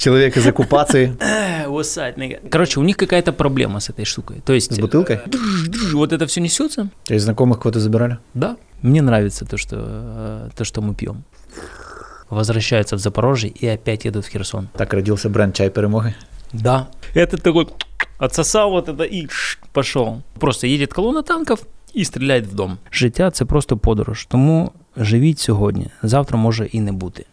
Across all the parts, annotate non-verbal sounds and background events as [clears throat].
Человек из оккупации. What's up, nigga? Короче, у них какая-то проблема с этой штукой. То есть... С бутылкой? э, Вот это все несется. То есть знакомых кого-то забирали? Да. Мне нравится то, что, э, то, что мы пьем. Возвращаются в Запорожье и опять едут в Херсон. Так родился бренд чай перемоги. Да. Этот такой отсосал вот это и пошел. Просто едет колона танків і стріляє в дом. Життя це просто подорож, тому живіть сьогодні. Завтра може і не бути.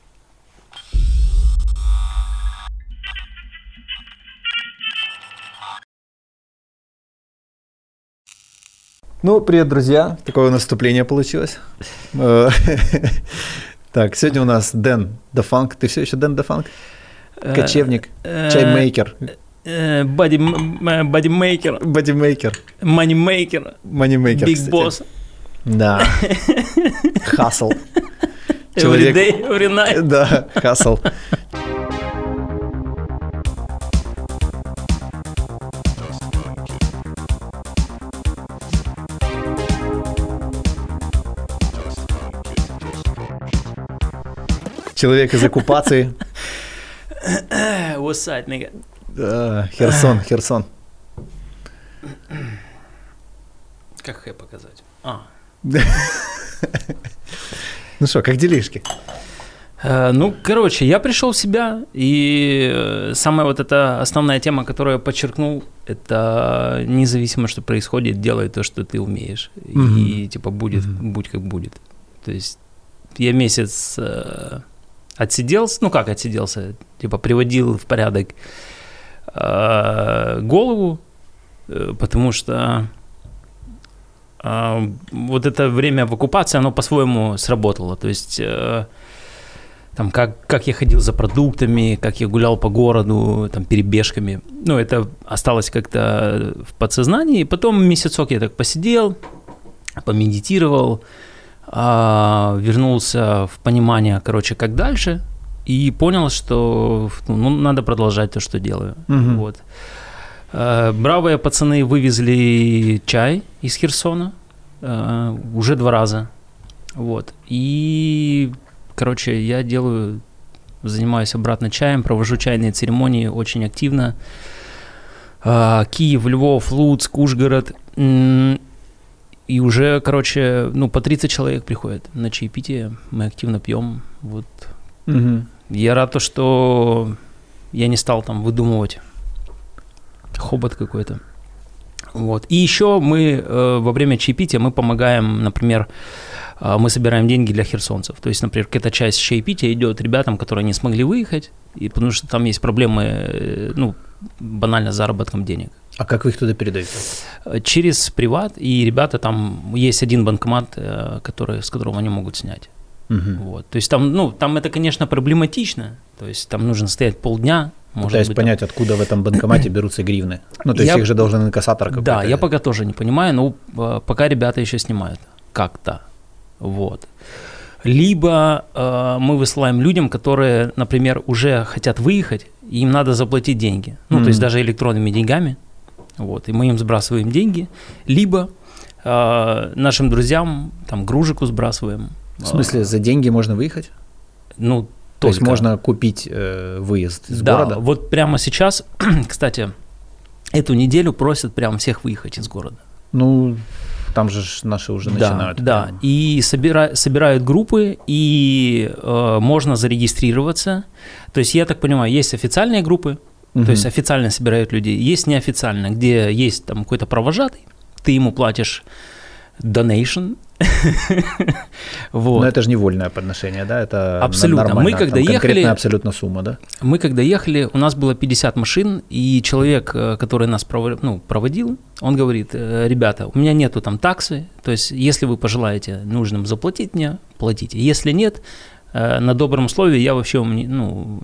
Ну, привет, друзья. Такое наступление получилось. Э, [laughs] Так, сегодня у нас Дэн Дефанк. Ты все еще Дэн Дефанк? Кочевник, Э, чаймейкер, Бодімейкер, бодимейкер, манімейкер, манимейкер. биг босс, Да. [laughs] Хасл. Человек- every day, every night. Да, хасл. Человек из оккупации. What's nigga? Херсон, Херсон. Как хэ показать? А. [laughs] Ну что, как делишки? Э, Ну, короче, я пришел в себя, и э, самая вот эта основная тема, которую я подчеркнул, это независимо, что происходит, делай то, что ты умеешь. И Мгм. типа будет, Мгм. будь как будет. То есть я месяц э, отсиделся, ну как отсиделся, типа приводил в порядок э, голову, э, потому что а, вот это время в оккупации, оно по-своему сработало. То есть э, там как, как я ходил за продуктами, как я гулял по городу, там перебежками. Ну, это осталось как-то в подсознании. И потом месяцок я так посидел, помедитировал, вернулся в понимание, короче, как дальше, и понял, что ну, надо продолжать то, что делаю. Мгм. Вот. Э, Бравые пацаны вывезли чай из Херсона э, уже два раза. Вот. И, короче, я делаю, занимаюсь обратно чаем, провожу чайные церемонии очень активно. А, Киев, Львов, Луцк, Ужгород. И уже, короче, ну, по 30 человек приходят на чаепитие. Мы активно пьем. Вот. Мгм. Я рад, то, что я не стал там выдумывать хобот какой-то. Вот. И еще мы э, во время чаепития мы помогаем, например, э, мы собираем деньги для херсонцев. То есть, например, какая-то часть чаепития идет ребятам, которые не смогли выехать, и потому что там есть проблемы, э, ну, банально с заработком денег. А как вы их туда передаете? Э, Через приват, и ребята там, есть один банкомат, э, который, с которого они могут снять. Мгм. Вот. То есть там, ну, там это, конечно, проблематично. То есть там нужно стоять полдня. Может Пытаюсь быть, понять, откуда в этом банкомате берутся гривны. Ну, то есть Я- их же должен инкассатор там- какой-то. Да, я пока тоже не понимаю, но э, пока ребята еще снимают как-то. Вот. Либо э, мы высылаем людям, которые, например, уже хотят выехать, и им надо заплатить деньги. Ну, то есть даже электронными деньгами. Вот, и мы им сбрасываем деньги. Либо э, нашим друзьям, там, гружику сбрасываем. В смысле, за деньги можно выехать? Ну, То есть только. можно купить э, выезд из да, города? вот прямо сейчас, [clears throat] кстати, эту неделю просят прям всех выехать из города. Ну, там же наши уже да, начинают. да. прям. И собира- собирают группы, и э, можно зарегистрироваться. То есть, я так понимаю, есть официальные группы, То есть официально собирают людей, есть неофициально, где есть там какой-то провожатый, ты ему платишь donation. [laughs] вот. Но это же не вольное подношение, да? Это Абсолютно. Мы когда Там ехали- абсолютно сумма, да? Мы когда ехали, у нас было 50 машин, и человек, э, который нас прово- ну, проводил, он говорит, «Э, ребята, у меня нету там таксы, то есть если вы пожелаете нужным заплатить мне, платите. Если нет, э, на добром слове я вообще ну,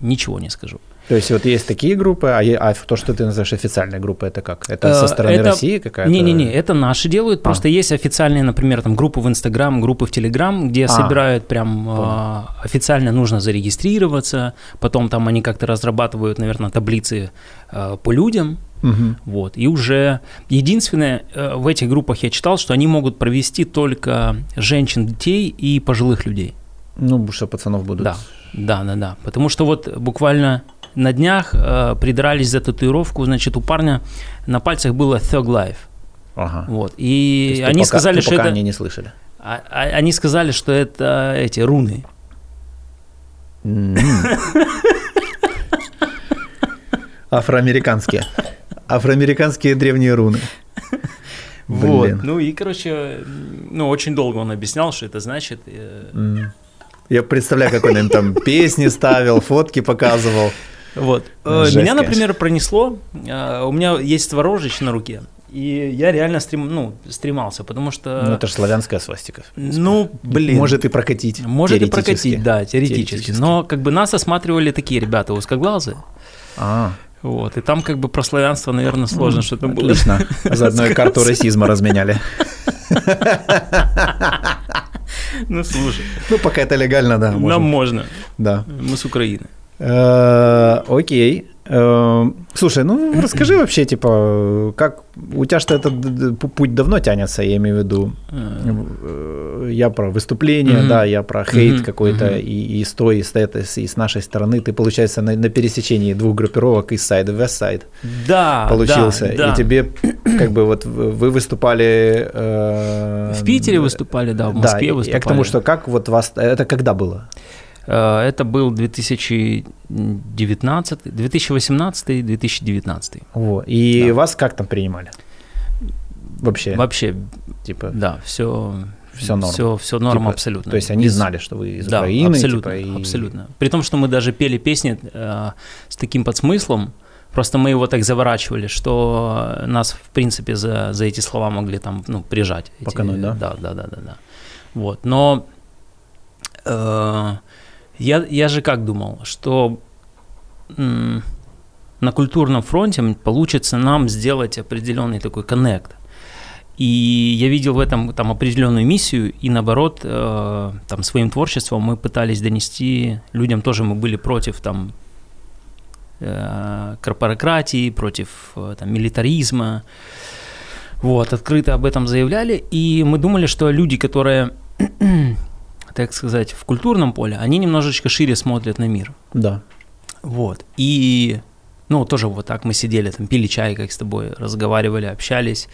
ничего не скажу. То есть вот есть такие группы, а, а то, что ты называешь официальной группой, это как? Это со Э, стороны это- России какая-то? Не-не-не, это наши делают. А. Просто есть официальные, например, там группы в Инстаграм, группы в Телеграм, где А. собирают прям а, официально нужно зарегистрироваться. Потом там они как-то разрабатывают, наверное, таблицы а, по людям. Мгм. Вот. И уже единственное, э, в этих группах я читал, что они могут провести только женщин, детей и пожилых людей. Ну, что пацанов будут. Да, да, да, да. Потому что вот буквально на днях э, придрались за татуировку, значит, у парня на пальцах было Thug Life. Ага. Вот. И они пока- сказали, что пока это... они не слышали. а- а- Они сказали, что это эти руны. Афроамериканские. Афроамериканские древние руны. Вот. Ну и, короче, ну, очень долго он объяснял, что это значит. э. Я представляю, как он им там песни ставил, фотки показывал. Вот. Ну, Э, жесть, Меня, конечно. например, пронесло. э, У меня есть творожич на руке. И я реально стрем, ну, стремался, потому что... Ну, это же славянская свастика. ну, блин. Может и прокатить. Может и прокатить, да, теоретически. Теоретически. Но как бы нас осматривали такие ребята узкоглазые. А, Вот, и там как бы про славянство, наверное, сложно что-то было. отлично. [laughs] Заодно и карту расизма разменяли. Ну, слушай, Ну, пока это легально, да. нам можно. Да. Мы с Украины. Э, Окей. Э, Слушай, ну расскажи вообще, типа, как у тебя что этот путь давно тянется, я имею в виду. Э, Я про выступление, да, я про хейт какой-то и, и с той, и с этой, и с нашей стороны. Ты, получается, на, на пересечении двух группировок из сайда в Side Да, получился. да, да. И тебе, как бы, вот вы выступали... э, В Питере выступали, да, в да, Москве и- выступали. Я к тому, что как вот вас... Это когда было? Э, Это был 2019, 2018-2019. Вот. И Да. вас как там принимали? Вообще, Вообще, типа, да, все, Всё норм. Все, все норм Типа, абсолютно. то есть они знали, что вы из да, Украины? абсолютно, типа, и- абсолютно. При том, что мы даже пели песни э, с таким подсмыслом, просто мы его так заворачивали, что нас, в принципе, за, за эти слова могли там, ну, прижать. Эти- Покануть, да? Да, да, да, да, да. Вот, но э, я, я же как думал, что м, на культурном фронте получится нам сделать определенный такой коннект. И я видел в этом там определенную миссию, и наоборот, э, там своим творчеством мы пытались донести людям тоже мы были против там э, корпоратии, против э, там, милитаризма. Вот, открыто об этом заявляли, и мы думали, что люди, которые, так сказать, в культурном поле, они немножечко шире смотрят на мир. Да. Вот. И, ну, тоже вот так мы сидели, там, пили чай, как с тобой, разговаривали, общались.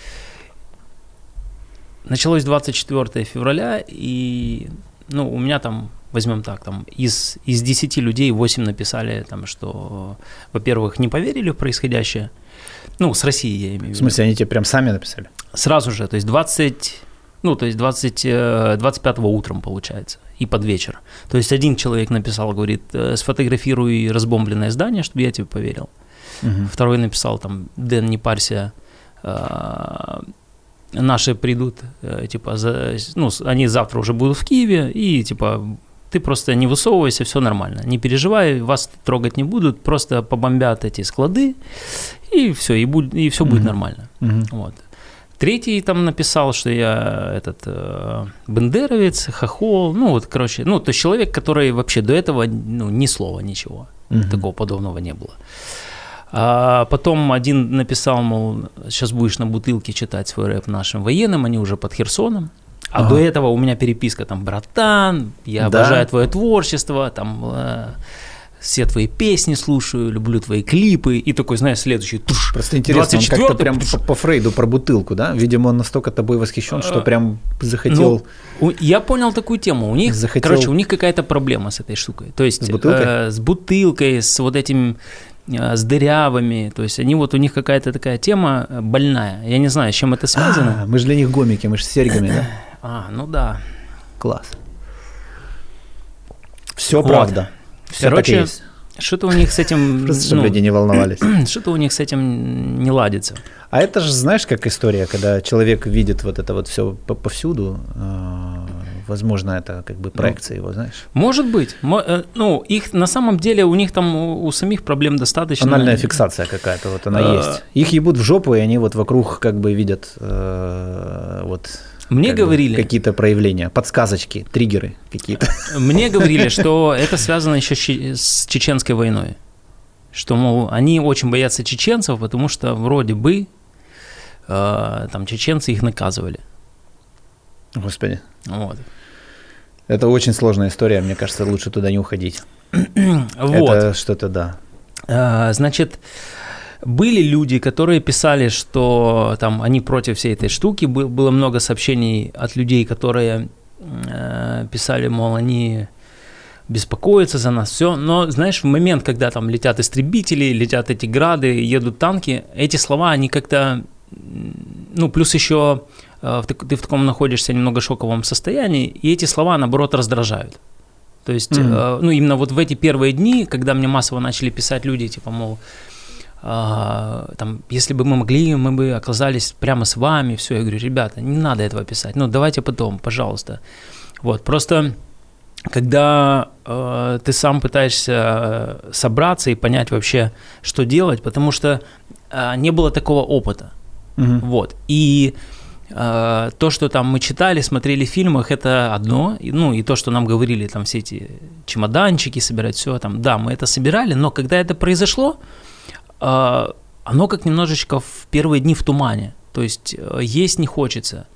Началось 24 февраля, и, ну, у меня там, возьмем так, там, из, из 10 людей 8 написали, там, что, во-первых, не поверили в происходящее, ну, с России я имею в В виду. смысле, они тебе прям сами написали? Сразу же, то есть 20, ну, то есть 20, э, 25 утром, получается, и под вечер. То есть один человек написал, говорит, э, сфотографируй разбомбленное здание, чтобы я тебе поверил. Мгм. Второй написал там, Дэн, не парься, э, наши придут, э, типа, за, ну, они завтра уже будут в Киеве, и, типа, ты просто не высовывайся, все нормально. Не переживай, вас трогать не будут, просто побомбят эти склады, и все, и, будь- и все будет Мгм. нормально. Мгм. Вот. Третий там написал, что я этот э, бендеровец, хохол, ну вот, короче, ну, то есть человек, который вообще до этого, ну, ни слова, ничего, Мгм. такого подобного не было. А потом один написал, мол, сейчас будешь на бутылке читать свой рэп нашим военным, они уже под Херсоном. А Ага. до этого у меня переписка там, братан, я Да. обожаю твое творчество, там э, все твои песни слушаю, люблю твои клипы. И такой, знаешь, следующий, туш, Просто интересно, он как-то 24-й, прям по, по Фрейду про бутылку, да? Видимо, он настолько тобой восхищен, что А, прям захотел... Ну, я понял такую тему. У них, Захотел- короче, у них какая-то проблема с этой штукой. То есть С бутылкой? э, с бутылкой, с вот этим э, с дырявыми. То есть они вот у них какая-то такая тема э, больная. Я не знаю, с чем это связано. А, мы же для них гомики, мы же с серьгами, да? А, ну да. Класс. Все Вот. правда. Все Короче, так и есть. Что-то у них с этим, [laughs] Просто чтобы ну, люди не волновались. [clears throat] что-то у них с этим не ладится. А это же, знаешь, как история, когда человек видит вот это вот все повсюду, э, возможно, это как бы проекция его, знаешь. Может быть. Э, Ну, их на самом деле у них там у, у самих проблем достаточно. Анальная фиксация какая-то, вот она А. есть. Их ебут в жопу, и они вот вокруг как бы видят э, вот Мне как говорили, какие-то проявления, подсказочки, триггеры какие-то. Мне [laughs] говорили, что это связано еще с чеченской войной. Что, мол, они очень боятся чеченцев, потому что вроде бы э, там чеченцы их наказывали. Господи. Вот. Это очень сложная история, мне кажется, лучше туда не уходить. [clears throat] вот. Это что-то, да. А, значит, были люди, которые писали, что там они против всей этой штуки. Было много сообщений от людей, которые э, писали, мол, они беспокоятся за нас, все. Но, знаешь, в момент, когда там летят истребители, летят эти грады, едут танки, эти слова, они как-то, ну, плюс еще э, ты в таком находишься немного шоковом состоянии, и эти слова, наоборот, раздражают. То есть, mm-hmm. ну, именно вот в эти первые дни, когда мне массово начали писать люди, типа, мол, там, если бы мы могли, мы бы оказались прямо с вами, все. Я говорю, ребята, не надо этого писать, ну, давайте потом, пожалуйста. Вот, просто когда э, ты сам пытаешься собраться и понять вообще, что делать, потому что э, не было такого опыта. Угу. Вот. И э, то, что там мы читали, смотрели в фильмах, это одно. И, ну, и то, что нам говорили, там все эти чемоданчики собирать, все там, да, мы это собирали, но когда это произошло, э, оно как немножечко в первые дни в тумане. То есть э, есть не хочется,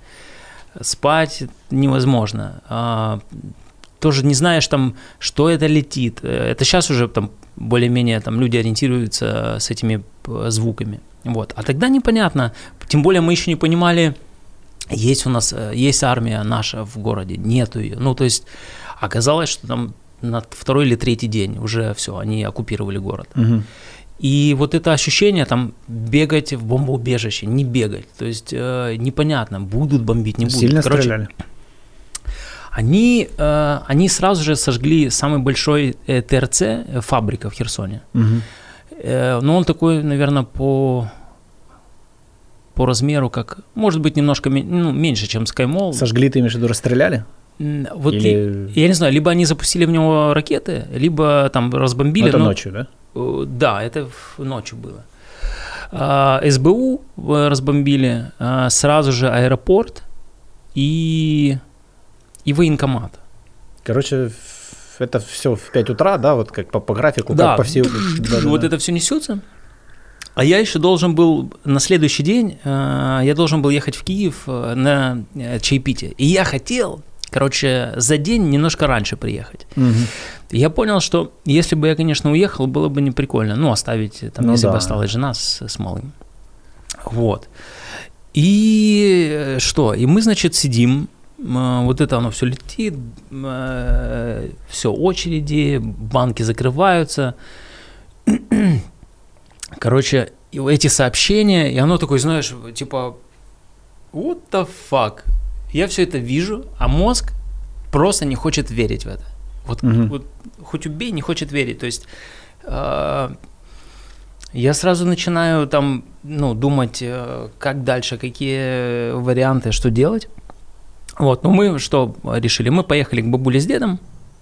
спать невозможно. Э, тоже не знаешь там, что это летит. Это сейчас уже там более-менее там люди ориентируются с этими э, звуками. Вот. А тогда непонятно. Тем более мы еще не понимали, есть у нас, э, есть армия наша в городе, нету ее. Ну, то есть оказалось, что там на второй или третий день уже все, они оккупировали город. Угу. И вот это ощущение там бегать в бомбоубежище, не бегать, то есть э, непонятно, будут бомбить, не будут. Сильно Короче, стреляли? Они, э, они сразу же сожгли самый большой э, ТРЦ, э, фабрика в Херсоне. Угу. Э, но он такой, наверное, по по размеру, как, может быть, немножко ну, меньше, чем SkyMall. Сожгли, ты имеешь в виду, расстреляли? Вот Или... я, я не знаю, либо они запустили в него ракеты, либо там разбомбили. Это но... ночью, да? Э, да, это ночью было. А, СБУ э, разбомбили, а, сразу же аэропорт и и военкомат. Короче, это все в 5 утра, да, вот как по, по графику, да. как по всей... [clears throat] Да, вот да. это все несется. А я еще должен был на следующий день, э, я должен был ехать в Киев на чаепитие. И я хотел, короче, за день немножко раньше приехать. Угу. Я понял, что если бы я, конечно, уехал, было бы не прикольно. Ну, оставить, там, ну, если да. бы осталась жена с, с малым. Вот. И что? И мы, значит, сидим, вот это оно все летит, э, все очереди, банки закрываются. [clears throat] Короче, эти сообщения, и оно такое, знаешь, типа, what the fuck? Я все это вижу, а мозг просто не хочет верить в это. Вот, угу. вот хоть убей, не хочет верить. То есть э, я сразу начинаю там, ну, думать, э, как дальше, какие варианты, что делать. Вот, ну мы что решили? Мы поехали к бабуле с дедом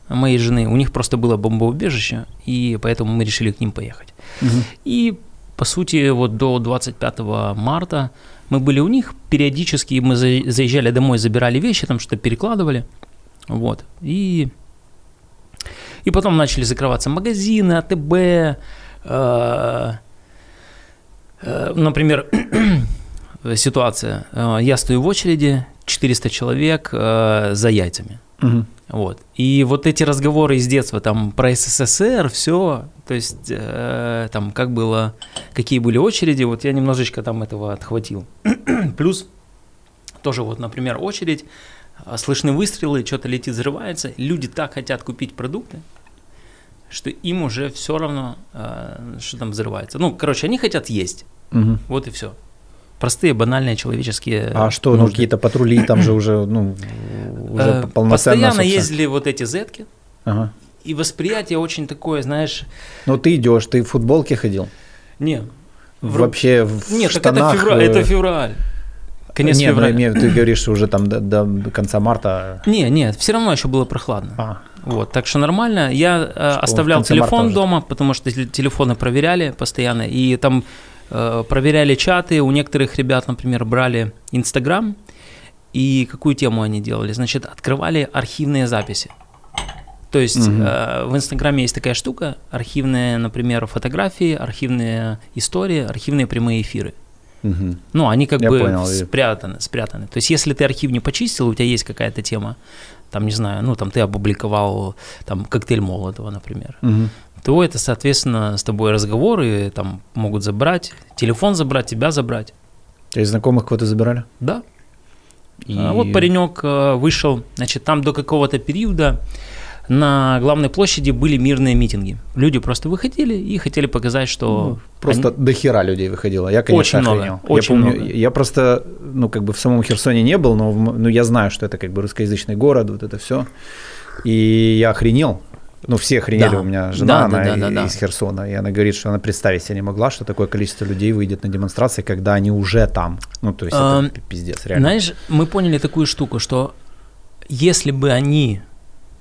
моей жены. У них просто было бомбоубежище, и поэтому мы решили к ним поехать. Угу. И по сути, вот до 25 марта мы были у них, периодически мы заезжали домой, забирали вещи, там что-то перекладывали, вот, и, и потом начали закрываться магазины, АТБ, э, э, например, [clears throat] ситуация, э, я стою в очереди, 400 человек э, за яйцами. Угу. Вот. И вот эти разговоры из детства там про СССР, все, то есть э, там как было, какие были очереди, вот я немножечко там этого отхватил. [clears throat] Плюс тоже вот, например, очередь, а, слышны выстрелы, что-то летит, взрывается, люди так хотят купить продукты, что им уже все равно, э, что там взрывается. Ну, короче, они хотят есть. Угу. Вот и все простые, банальные человеческие А что, ну, нужды. ну какие-то патрули там же уже, ну, уже э, полноценно, Постоянно собственно. ездили вот эти зетки, ага. и восприятие очень такое, знаешь... Ну ты идешь, ты в футболке ходил? Не. Вообще в Нет, штанах... так это февраль. Это февраль. Конец нет, февраля. Нет, ты говоришь уже там до, до конца марта. Не, нет, все равно еще было прохладно. А. Вот, так что нормально. Я э, оставлял телефон дома, потому что телефоны проверяли постоянно, и там Э, проверяли чаты, у некоторых ребят, например, брали Инстаграм, и какую тему они делали? Значит, открывали архивные записи. То есть угу. э, в Инстаграме есть такая штука, архивные, например, фотографии, архивные истории, архивные прямые эфиры. Угу. Ну, они как Я бы понял. спрятаны, спрятаны. То есть, если ты архив не почистил, у тебя есть какая-то тема, там, не знаю, ну, там ты опубликовал там коктейль Молотова, например. Угу то это, соответственно, с тобой разговоры, там могут забрать, телефон забрать, тебя забрать. То есть знакомых кого-то забирали? Да. И... А вот паренек э, вышел, значит, там до какого-то периода на главной площади были мирные митинги. Люди просто выходили и хотели показать, что... Ну, просто они... до хера людей выходило. Я, конечно, очень охренел. Много, очень я помню, много. я просто, ну, как бы в самом Херсоне не был, но ну, я знаю, что это как бы русскоязычный город, вот это все. И я охренел. Ну, все охренели, Да. у меня жена, Да, она да, да, да, из да. Херсона, и она говорит, что она представить себе не могла, что такое количество людей выйдет на демонстрации, когда они уже там. Ну, то есть это пи- пиздец, реально. Знаешь, мы поняли такую штуку, что если бы они...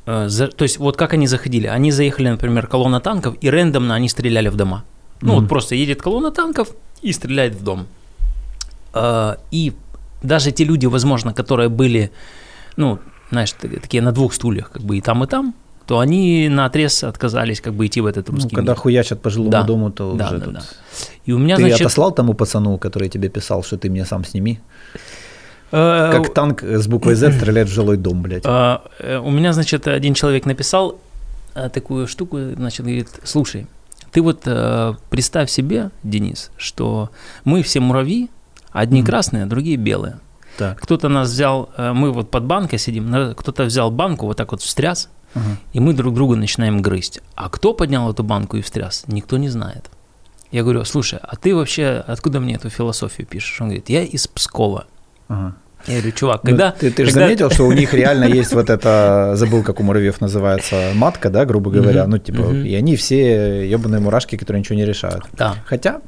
э, за- то есть вот как они заходили? Они заехали, например, колонна танков, и рандомно они стреляли в дома. Ну Мгм. вот просто едет колонна танков и стреляет в дом. Э, И даже те люди, возможно, которые были, ну, знаешь, такие на двух стульях, как бы и там, и там, то они на отрез отказались как бы идти в этот Ну, русский когда мир. хуячат по жилому Да. дому, то Да, уже да, тут... да. И у меня, Ты значит... отослал тому пацану, который тебе писал, что ты меня сам сними? Э, Как танк с буквой Z стреляет в жилой дом, блядь. А, э, У меня, значит, один человек написал э, такую штуку, значит, говорит, слушай, ты вот э, представь себе, Денис, что мы все муравьи, одни красные, а другие белые. Так. Кто-то нас взял, мы вот под банкой сидим, кто-то взял банку, вот так вот встряс, Ага. и мы друг друга начинаем грызть. А кто поднял эту банку и встряс, никто не знает. Я говорю, слушай, а ты вообще откуда мне эту философию пишешь? Он говорит, я из Пскова. Ага. Я говорю, чувак, Ну, когда... ты, ты же когда- заметил, что у них [laughs] реально есть вот это, забыл, как у муравьев называется, матка, да, грубо говоря, ну, типа, и они все ебаные мурашки, которые ничего не решают. Да. Хотя,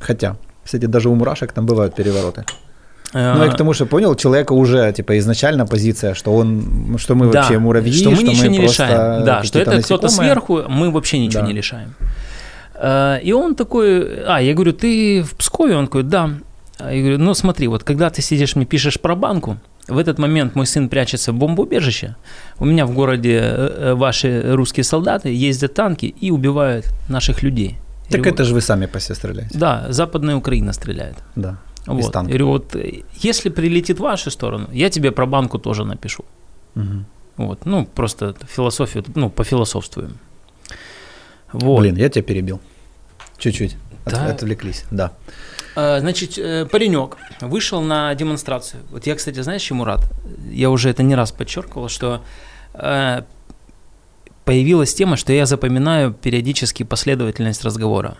хотя, кстати, даже у мурашек там бывают перевороты. Э, Ну, и к тому, что понял, человека уже, типа, изначально позиция, что он, что мы Да, вообще муравьи, что мы ничего не просто решаем. Да, что это кто-то насекомые. сверху, мы вообще ничего Да. не решаем. Э, И он такой, а, я говорю, ты в Пскове? Он такой, да. Я говорю, ну смотри, вот когда ты сидишь, мне пишешь про банку, в этот момент мой сын прячется в бомбоубежище, у меня в городе э, э, ваши русские солдаты ездят танки и убивают наших людей. Так говорю, это же вы сами по себе стреляете. Да, западная Украина стреляет. Да. Вот. Я танка. говорю, вот э, если прилетит в вашу сторону, я тебе про банку тоже напишу. Мгм. Вот, ну, просто философию, ну, пофилософствуем. Вот. Блин, я тебя перебил. Чуть-чуть. От- Да. Отвлеклись, да. А, Значит, э, паренек вышел на демонстрацию. Вот я, кстати, знаешь, чему рад? Я уже это не раз подчеркивал, что э, появилась тема, что я запоминаю периодически последовательность разговора.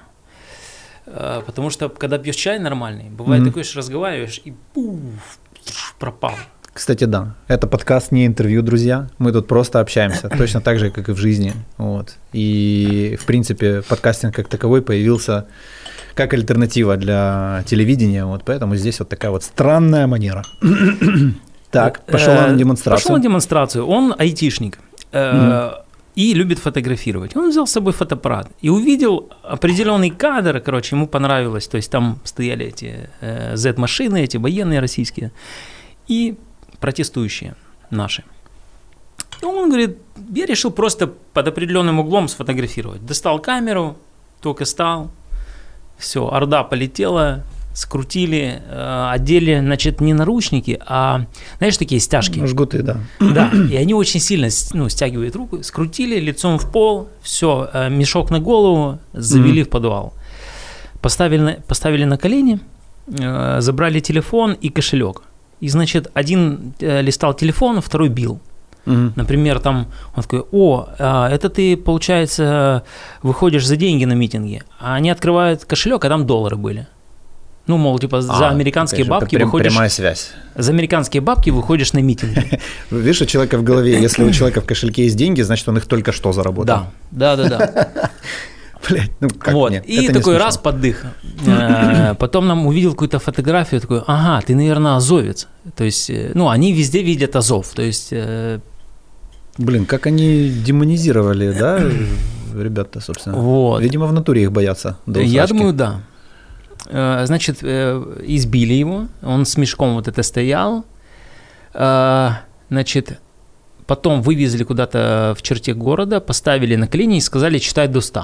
Э, Потому что, когда пьешь чай нормальный, бывает Мгм. такое, что разговариваешь и пуф, пропал. Кстати, да, это подкаст не интервью, друзья. Мы тут просто общаемся, [coughs] точно так же, как и в жизни. Вот. И, в принципе, подкастинг как таковой появился как альтернатива для телевидения, вот поэтому здесь вот такая вот странная манера. [coughs] Так, пошел Э, на демонстрацию. Пошел на демонстрацию. Он айтишник. э, И любит фотографировать. Он взял с собой фотоаппарат и увидел определенный кадр, короче, ему понравилось. То есть там стояли эти э, Z-машины, эти военные российские, и протестующие наши. И он говорит, я решил просто под определенным углом сфотографировать. Достал камеру, только стал, все, орда полетела, скрутили, э, одели, значит, не наручники, а, знаешь, такие стяжки. Жгуты, да. Да, и они очень сильно ну, стягивают руку, скрутили лицом в пол, все, мешок на голову, завели в подвал. Поставили, поставили на колени, э, забрали телефон и кошелек. И, значит, один э, листал телефон, второй бил. Мгм. Например, там он такой, о, а, это ты, получается, выходишь за деньги на митинги, а они открывают кошелек, а там доллары были. Ну, мол, типа, за А, американские опять же, бабки прям- выходишь, Прямая связь. за американские бабки выходишь на митинги. [laughs] Видишь, у человека в голове, если у человека в кошельке есть деньги, значит, он их только что заработал. Да, да, да, да. [laughs] Блядь, ну как вот. мне? И Это такой раз поддых. Э, Потом нам увидел какую-то фотографию, такой, ага, ты, наверное, азовец. То есть, э, ну, они везде видят Азов. То есть, э, Блин, как они демонизировали, да, ребята, собственно. вот. Видимо, в натуре их боятся. Я думаю, да. Значит, избили его, он с мешком вот это стоял. Значит, потом вывезли куда-то в черте города, поставили на колени и сказали читать до 100.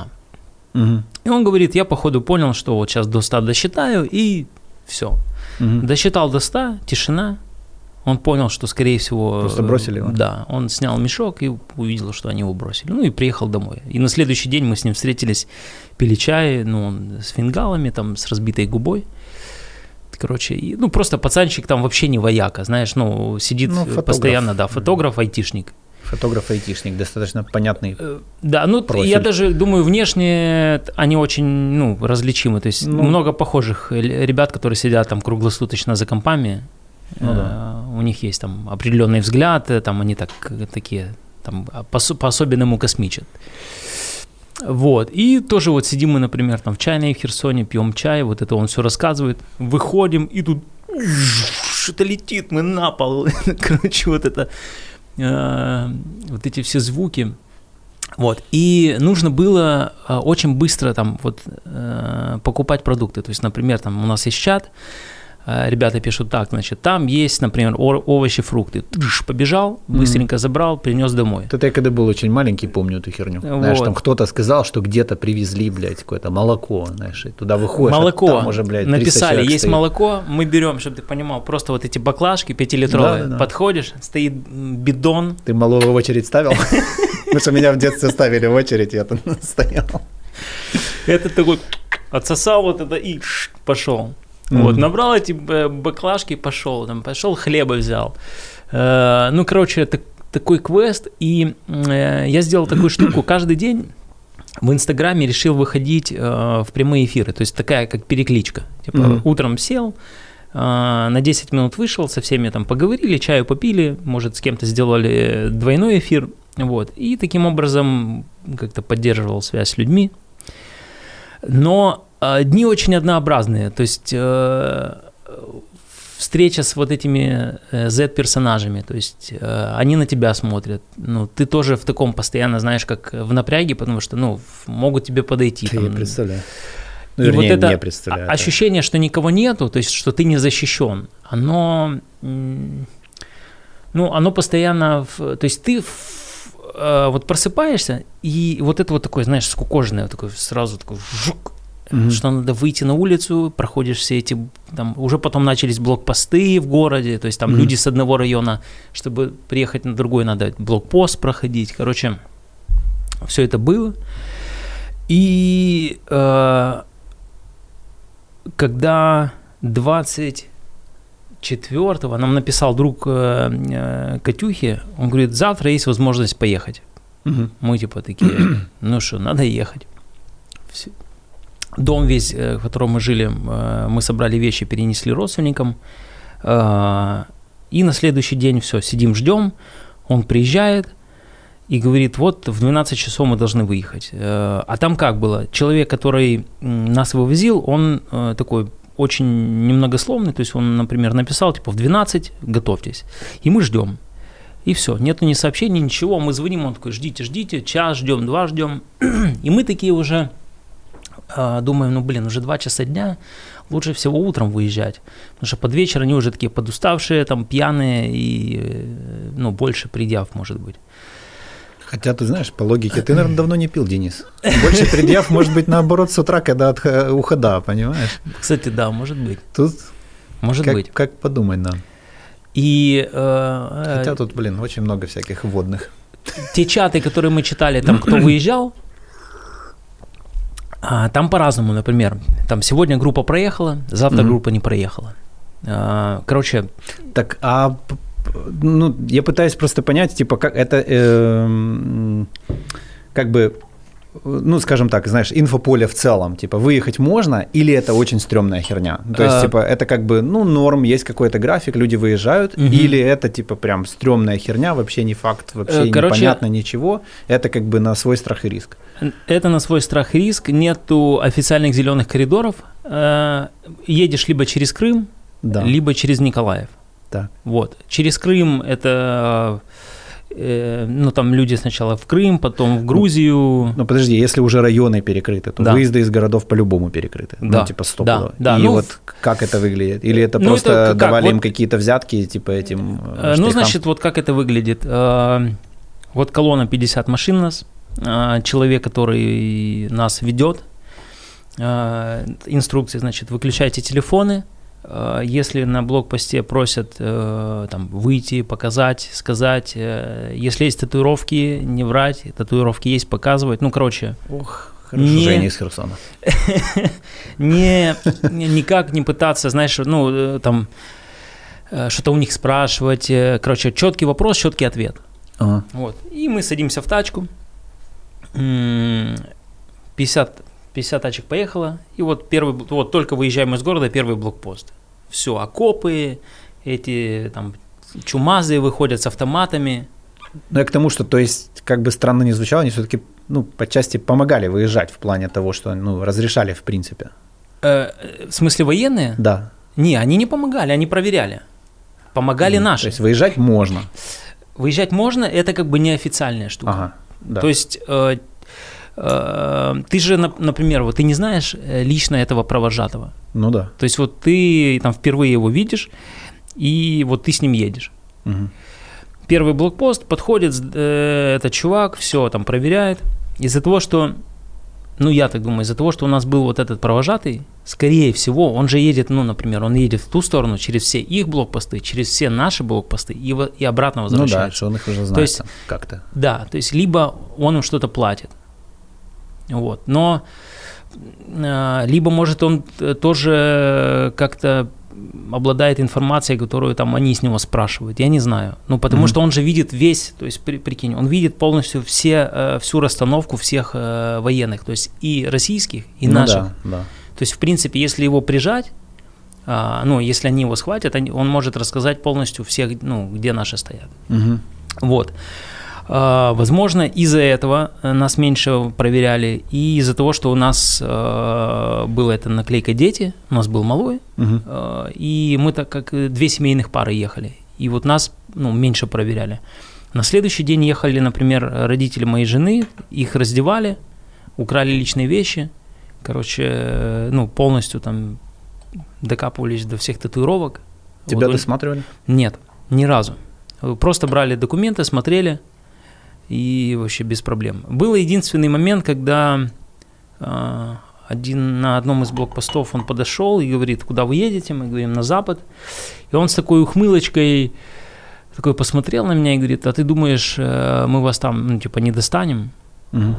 Мгм. И он говорит, я походу понял, что вот сейчас до 100 досчитаю, и все. Мгм. Досчитал до 100, тишина, Он понял, что, скорее всего... Просто бросили его? Да, он снял мешок и увидел, что они его бросили. Ну и приехал домой. И на следующий день мы с ним встретились, пили чай, ну, с фингалами, там, с разбитой губой. Короче, и, ну, просто пацанчик там вообще не вояка, знаешь, ну, сидит Ну, фотограф. постоянно, да, фотограф, айтишник. Фотограф-айтишник, достаточно понятный. Э, Да, ну, Профиль. я даже думаю, внешне они очень, ну, различимы. То есть Ну. много похожих ребят, которые сидят там круглосуточно за компами. Ну да. Э, У них есть там определенный взгляд, э, там они так, такие, там по- по-особенному космичат. Вот. И тоже вот сидим мы, например, там в чайной в Херсоне, пьем чай, вот это он все рассказывает. Выходим, и тут что-то летит, мы на пол. [laughs] Короче, вот это, вот эти все звуки. Вот. И нужно было э, очень быстро там вот э, покупать продукты. То есть, например, там у нас есть чат, э, ребята пишут так, значит, там есть, например, овощи, фрукты. Тыш, побежал, быстренько забрал, принес домой. Это я когда был очень маленький, помню эту херню. Знаешь, Вот. там кто-то сказал, что где-то привезли, блядь, какое-то молоко, знаешь, и туда выходишь, а молоко. там уже, блядь, 300 Написали, есть стоит. молоко, мы берем, чтобы ты понимал, просто вот эти баклажки пятилитровые. Да-да-да. Подходишь, стоит бидон, Ты малого в очередь ставил? [laughs] Потому что меня в детстве ставили в очередь, я там [laughs] стоял. Этот такой отсосал вот это и пошел. Мгм. Вот, набрал эти б- баклажки, пошел, там, пошел хлеба взял. Э, ну, короче, так- такой квест, и э, я сделал такую штуку, каждый день в Инстаграме решил выходить э, в прямые эфиры, то есть такая как перекличка. Типа Мгм. утром сел, э, на 10 минут вышел, со всеми там поговорили, чаю попили, может, с кем-то сделали двойной эфир, вот, и таким образом как-то поддерживал связь с людьми. Но э, дни очень однообразные, то есть э, встреча с вот этими э, Z-персонажами, то есть э, они на тебя смотрят, ну, ты тоже в таком постоянно, знаешь, как в напряге, потому что, ну, могут тебе подойти. Я там, представляю. Ну, и вернее, вот это представляю. а- ощущение, что никого нету, то есть что ты не защищен, оно, ну, оно постоянно, в- то есть ты в- э, вот просыпаешься, и вот это вот такое, знаешь, скукоженное, вот такое сразу такой жук, Мгм. что надо выйти на улицу, проходишь все эти, там, уже потом начались блокпосты в городе, то есть там Мгм. люди с одного района, чтобы приехать на другой, надо блокпост проходить, короче, все это было. И э, когда 24-го нам написал друг э, э, Катюхи, он говорит, завтра есть возможность поехать. Мгм. Мы типа такие, ну что, надо ехать. Всё. Дом весь, э, в котором мы жили, э, мы собрали вещи, перенесли родственникам. Э, И на следующий день все, сидим, ждем. Он приезжает и говорит, вот в 12 часов мы должны выехать. А там как было? Человек, который нас вывозил, он такой очень немногословный, то есть он, например, написал, типа, в 12 готовьтесь. И мы ждем. И все, нету ни сообщений, ничего. Мы звоним, он такой, ждите, ждите, час ждем, два ждем. [clears throat] И мы такие уже думаем, ну блин, уже два часа дня, лучше всего утром выезжать. Потому что под вечер они уже такие подуставшие, там пьяные и, э, ну, больше предъяв может быть. Хотя, ты знаешь, по логике, ты, наверное, давно не пил, Денис. [laughs] Больше предъяв, может быть, наоборот, с утра, когда от х- ухода, понимаешь? Кстати, да, может быть. Тут Может как, быть. как подумать надо. И э, Хотя тут, блин, очень много всяких вводных. те чаты, которые мы читали, там, кто [clears throat] выезжал, а, там по-разному, например. Там сегодня группа проехала, завтра Мгм. группа не проехала. А, Короче, Так, а ну, я пытаюсь просто понять, типа, как это, эм, как бы, ну, скажем так, знаешь, инфополе в целом, типа, выехать можно или это очень стрёмная херня? То есть, А. типа, это как бы, ну, норм, есть какой-то график, люди выезжают, Мгм. или это, типа, прям стрёмная херня, вообще не факт, вообще Э, короче- непонятно ничего, это как бы на свой страх и риск. это на свой страх и риск. Нету официальных зеленых коридоров. Э, Едешь либо через Крым, Да, либо через Николаев. так. Вот. Через Крым это ну там люди сначала в Крым, потом в Грузию. Ну, подожди, если уже районы перекрыты, то Да. выезды из городов по-любому перекрыты. Да, Ну, типа, стоп. да, да, И ну, вот как это выглядит? Или это Ну, просто это как- давали вот- им какие-то взятки, типа, этим э, Э, Ну, штрихам? значит, вот как это выглядит. Э, Вот колонна 50 машин у нас, э, человек, который нас ведет, э, инструкции, значит, выключайте телефоны, э, если на блокпосте просят э, там, выйти, показать, сказать, э, если есть татуировки, не врать, татуировки есть, показывать. Ну, короче, Ох, хорошо, Не. Женя из Херсона. [laughs] не, никак не пытаться, знаешь, ну, э, там, э, что-то у них спрашивать. э, Короче, четкий вопрос, четкий ответ. Ага. Вот. И мы садимся в тачку. М, 50, 50 тачек поехало. И вот первый, вот только выезжаем из города, первый блокпост. Все, окопы, эти там чумазы выходят с автоматами. Ну, я к тому, что, то есть, как бы странно не звучало, они все-таки, ну, по части помогали выезжать в плане того, что, ну, разрешали, в принципе. Э, э, в смысле военные? Да. Не, они не помогали, они проверяли. Помогали Мгм. наши. То есть, выезжать можно. Выезжать можно, это как бы неофициальная штука. Ага. Да. То есть э, ты же, нап- например, вот ты не знаешь э, лично этого провожатого. Ну да. То есть вот ты там впервые его видишь, и вот ты с ним едешь. Мгм. Первый блокпост, подходит э, этот чувак, все там проверяет. Из-за того, что, ну я так думаю, из-за того, что у нас был вот этот провожатый, скорее всего, он же едет, ну, например, он едет в ту сторону, через все их блокпосты, через все наши блокпосты и, и обратно Ну да, возвращается. что он их уже знает есть- там как-то. Да, то есть либо он им что-то платит, вот, но э, либо может он э, тоже как-то обладает информацией, которую там они с него спрашивают, я не знаю, ну потому Мгм. что он же видит весь, то есть при- прикинь, он видит полностью все э, всю расстановку всех э, военных, то есть и российских, и ну наших, да, да. то есть в принципе, если его прижать, а, ну если они его схватят, они- он может рассказать полностью всех, ну где наши стоят. Мгм. Вот. А, Возможно, из-за этого э, нас меньше проверяли, и из-за того, что у нас э, была эта наклейка «Дети», у нас был малой, э, и мы так как две семейных пары ехали, и вот нас ну, меньше проверяли. На следующий день ехали, например, родители моей жены, их раздевали, украли личные вещи, короче, ну, полностью там докапывались до всех татуировок. Тебя Вот, досматривали? нет, ни разу. Просто брали документы, смотрели, и вообще без проблем. Был единственный момент, когда а, один на одном из блокпостов он подошел и говорит, куда вы едете? Мы говорим, на запад. И он с такой ухмылочкой такой посмотрел на меня и говорит, а ты думаешь, э, мы вас там, ну, типа, не достанем? Мгм.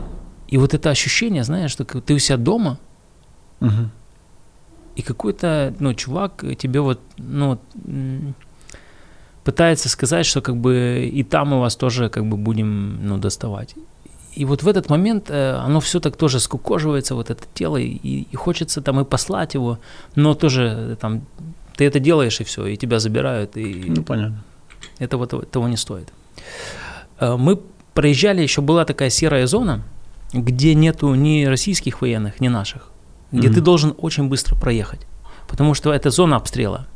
И вот это ощущение, знаешь, что ты у себя дома, Мгм. и какой-то, ну, чувак тебе вот, ну, пытается сказать, что как бы и там мы вас тоже как бы будем, ну, доставать. И вот в этот момент э, оно все так тоже скукоживается, вот это тело, и, и хочется там и послать его, но тоже э, там ты это делаешь и все, и тебя забирают, и Ну, понятно. это вот того- того не стоит. Э, Мы проезжали, еще была такая серая зона, где нету ни российских военных, ни наших, где Мгм. ты должен очень быстро проехать, потому что это зона обстрела.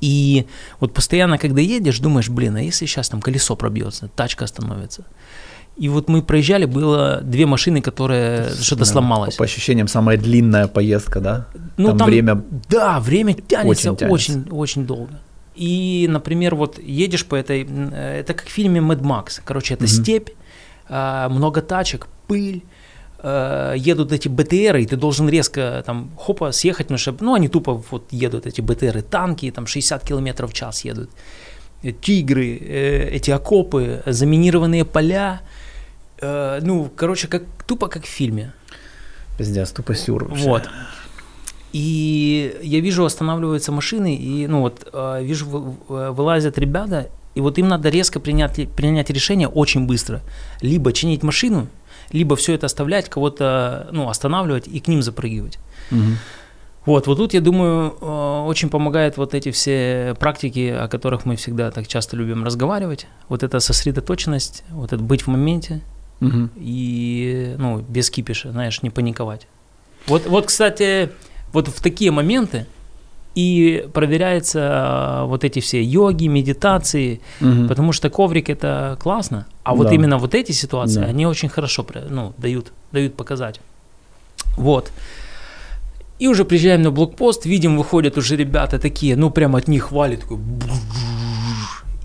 И вот постоянно, когда едешь, думаешь, блин, а если сейчас там колесо пробьется, тачка остановится. И вот мы проезжали, было две машины, которые что-то сломалось. По ощущениям, самая длинная поездка, да? Ну, там, время... Да, время тянется Очень тянется. очень, очень долго. И, например, вот едешь по этой, э, это как в фильме Mad Max. Короче, это Мгм. степь, а, много тачек, пыль, э, едут эти БТРы, и ты должен резко там хопа съехать, потому что, ну, они тупо вот едут, эти БТРы, танки, там 60 километров в час едут. Э, Тигры, э, эти окопы, заминированные поля, э, ну, короче, как, тупо как в фильме. Пиздец, тупо сюр вообще. Вот. И я вижу, останавливаются машины, и ну вот э, вижу, вы- вы- вылазят ребята, и вот им надо резко принять, принять решение очень быстро. Либо чинить машину, либо все это оставлять, кого-то ну, останавливать и к ним запрыгивать. Мгм. Вот, вот тут, я думаю, э, очень помогают вот эти все практики, о которых мы всегда так часто любим разговаривать. Вот эта сосредоточенность, вот это быть в моменте Мгм. и, ну, без кипиша, знаешь, не паниковать. Вот, вот, кстати, вот в такие моменты и проверяются э, вот эти все йоги, медитации, Мгм. потому что коврик это классно, а вот Да. именно вот эти ситуации, Да. они очень хорошо ну, дают, дают показать. Вот. И уже приезжаем на блокпост, видим, выходят уже ребята такие, ну прям от них валит такой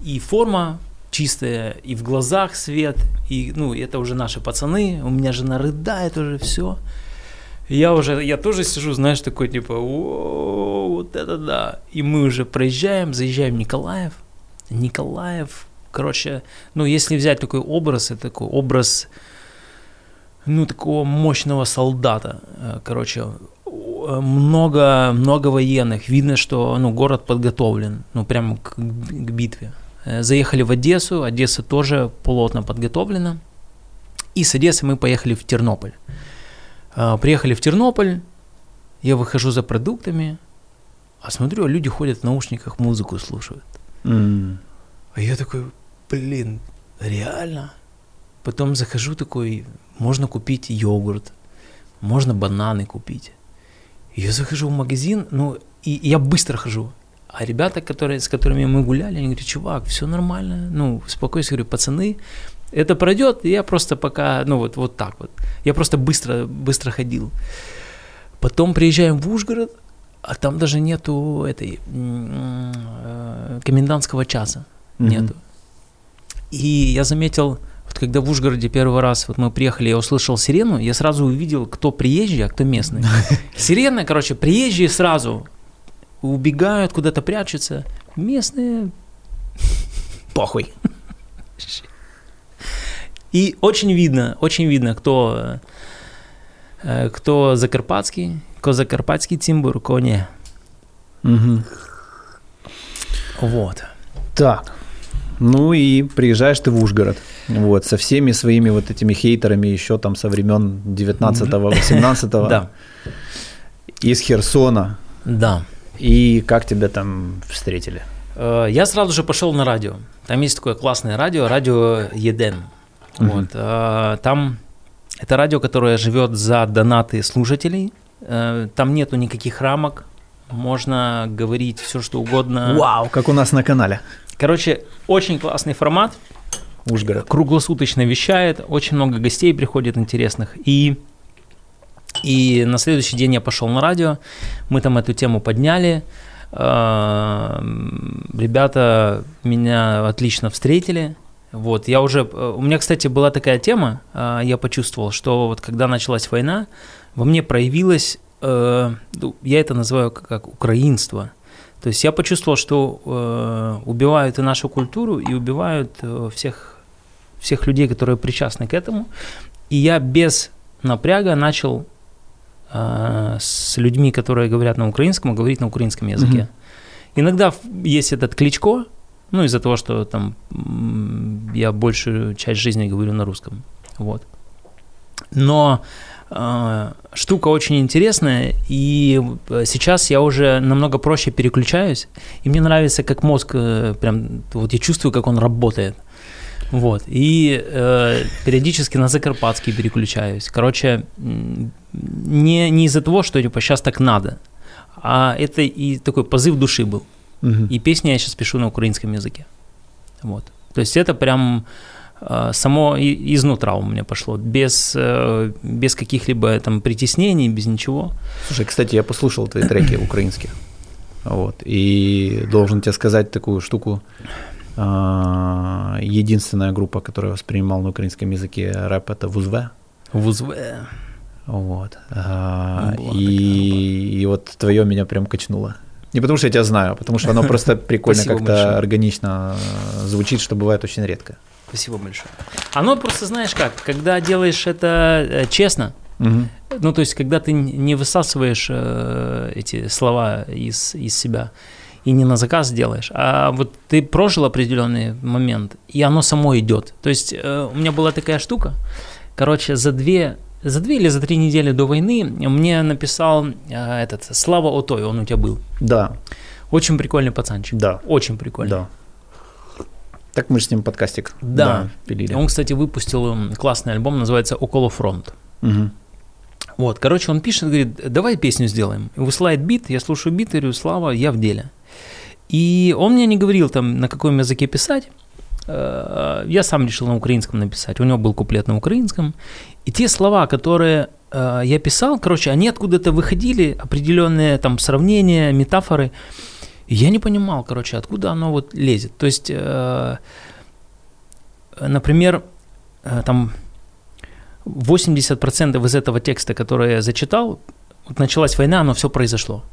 и форма чистая, и в глазах свет, и ну это уже наши пацаны, у меня жена рыдает уже все. Я уже, я тоже сижу, знаешь, такой типа, вот это да. И мы уже проезжаем, заезжаем в Николаев. Николаев, короче, ну, если взять такой образ, это такой образ, ну, такого мощного солдата. Э, короче, много, много военных. Видно, что, ну, город подготовлен, ну, прямо к, к битве. Э, заехали в Одессу, Одесса тоже плотно подготовлена. И с Одессы мы поехали в Тернополь. А, приехали в Тернополь, я выхожу за продуктами, а смотрю, а люди ходят в наушниках, музыку слушают. Mm. А я такой, блин, реально? Потом захожу такой, можно купить йогурт, можно бананы купить. Я захожу в магазин, ну, и, и я быстро хожу. А ребята, которые, с которыми мы гуляли, они говорят, чувак, все нормально, ну, спокойно, говорю, пацаны, это пройдет, и я просто пока, ну, вот, вот так вот. Я просто быстро, быстро ходил. Потом приезжаем в Ужгород, а там даже нету этой э, комендантского часа. Mm-hmm. Нету. И я заметил, вот когда в Ужгороде первый раз вот мы приехали, я услышал сирену, я сразу увидел, кто приезжий, а кто местный. [laughs] Сирена, короче, приезжие сразу убегают, куда-то прячутся. Местные [laughs] похуй. И очень видно, очень видно, кто, э, кто закарпатский, кто закарпатский тимбур, кто не. Угу. Вот. Так, ну и приезжаешь ты в Ужгород. Вот, со всеми своими вот этими хейтерами еще там со времен 19-го, 18-го. [laughs] Да. Из Херсона. Да. И как тебя там встретили? Э, я сразу же пошел на радио. Там есть такое классное радио, радио Еден. Mm-hmm. Вот, э, там это радио, которое живет за донаты слушателей. Э, там нету никаких рамок. Можно говорить все, что угодно. Вау, как у нас на канале. Короче, очень классный формат. Ужгород. Круглосуточно вещает, очень много гостей приходит интересных. И, и на следующий день я пошел на радио, мы там эту тему подняли. Э, ребята меня отлично встретили. Вот, я уже, э, у меня, кстати, была такая тема, э, я почувствовал, что вот когда началась война, во мне проявилось, ну, я это называю как украинство. То есть я почувствовал, что убивают и нашу культуру, и убивают всех, всех людей, которые причастны к этому. И я без напряга начал с людьми, которые говорят на украинском, говорить на украинском языке. Mm-hmm. Иногда есть этот кличко, ну, из-за того, что там я большую часть жизни говорю на русском. Вот. Но э, штука очень интересная, и сейчас я уже намного проще переключаюсь, и мне нравится, как мозг, э, прям, вот я чувствую, как он работает. Вот. И э, периодически на закарпатский переключаюсь. Короче, не, не из-за того, что типа сейчас так надо, а это и такой позыв души был. Угу. И песни я сейчас пишу на украинском языке. Вот. То есть это прям э, само изнутра у меня пошло, без, э, без каких-либо там притеснений, без ничего. Слушай, кстати, я послушал твои треки украинские. Вот. И должен тебе сказать такую штуку. А, единственная группа, которая воспринимала на украинском языке рэп, это ВУЗВ. ВУЗВ. Вот. А, и, и вот твое меня прям качнуло. Не потому что я тебя знаю, а потому что оно просто [laughs] прикольно как-то органично звучит, что бывает очень редко. Спасибо большое. Оно просто, знаешь как, когда делаешь это э, честно, угу. ну то есть когда ты не высасываешь э, эти слова из, из себя и не на заказ делаешь, а вот ты прожил определенный момент, и оно само идет. То есть э, у меня была такая штука, короче, за две за две или за три недели до войны мне написал э, этот Слава Отой, он у тебя был. Да. Очень прикольный пацанчик. Да. Очень прикольный. Да. Так мы же с ним подкастик. Да. да пилили. Он, кстати, выпустил классный альбом, называется «Около фронт». Угу. Вот, короче, он пишет, говорит, давай песню сделаем. Высылает бит, я слушаю бит и говорю, Слава, я в деле. И он мне не говорил там, на каком языке писать. Э, я сам решил на украинском написать. У него был куплет на украинском. И те слова, которые э, я писал, короче, они откуда-то выходили, определенные там сравнения, метафоры. И я не понимал, короче, откуда оно вот лезет. То есть, э, например, там 80% из этого текста, который я зачитал, вот началась война, оно все произошло.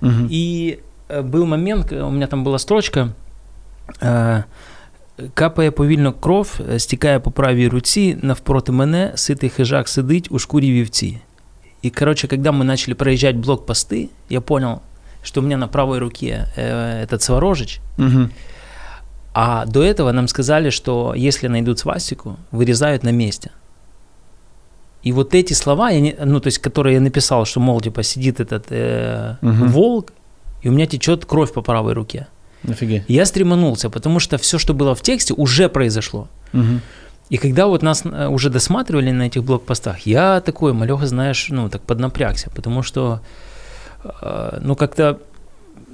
Мгм. И был момент, у меня там была строчка, капає повільно кров, е, стікає по правій руці, навпроти мене ситий хижак сидить у шкурі вівці. И, короче, когда мы начали проезжать блокпосты, я понял, что у меня на правой руке э, этот Сворожич, Мгм. а до этого нам сказали, что если найдут свастику, вырезают на месте. И вот эти слова, я не- ну, то есть, которые я написал, что, мол, типа, сидит этот э, Мгм. волк, и у меня течет кровь по правой руке. Офигеть. Я стреманулся, потому что все, что было в тексте, уже произошло. Мгм. И когда вот нас э, уже досматривали на этих блокпостах, я такой, малеха, знаешь, ну, так поднапрягся, потому что, э, ну, как-то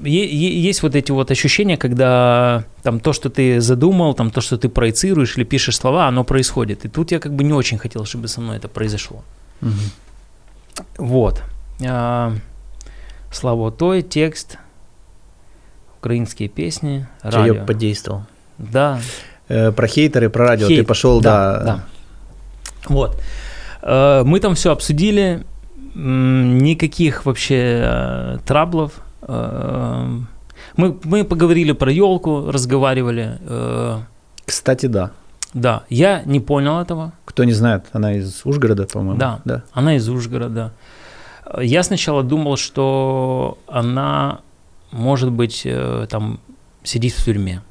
есть вот эти вот ощущения, когда там то, что ты задумал, там то, что ты проецируешь или пишешь слова, оно происходит. И тут я как бы не очень хотел, чтобы со мной это произошло. Мгм. Вот. А, Слава той, текст, украинские песни, радио. Чаёк подействовал. Да, Э, Про хейтеры, про радио Хейт, ты пошел, да. да. Вот. Э, Мы там все обсудили. Никаких вообще э, траблов. Мы, мы поговорили про елку, разговаривали. Кстати, да. Да, я не понял этого. Кто не знает, она из Ужгорода, по-моему. Да. да. Она из Ужгорода. Я сначала думал, что она, может быть, э, там сидит в тюрьме.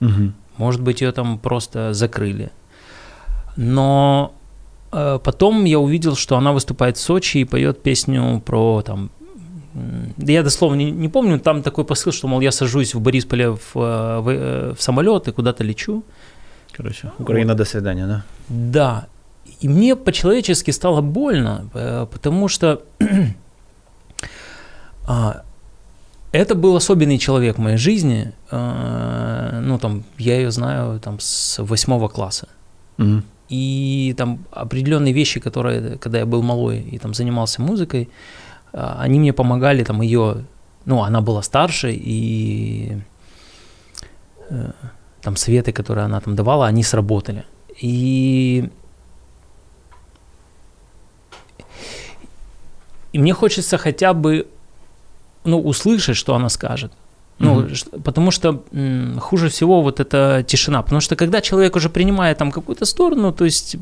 Мгм. Может быть, ее там просто закрыли. Но э, потом я увидел, что она выступает в Сочи и поет песню про там. Я дословно не, не помню, там такой посыл, что, мол, я сажусь в Борисполе в, э, в, в самолет и куда-то лечу. Короче, Украина, до свидания, да. Да. И мне по-человечески стало больно, потому что [clears throat] а, это был особенный человек в моей жизни. э, Ну, там, я ее знаю там, с восьмого класса. Мгм. И там определенные вещи, которые, когда я был малой и там занимался музыкой, а, они мне помогали, там ее, ну, она была старше, и э, там советы, которые она там давала, они сработали. И и мне хочется хотя бы, ну, услышать, что она скажет. Ну, ш- потому что м, хуже всего вот эта тишина. Потому что когда человек уже принимает там какую-то сторону, то есть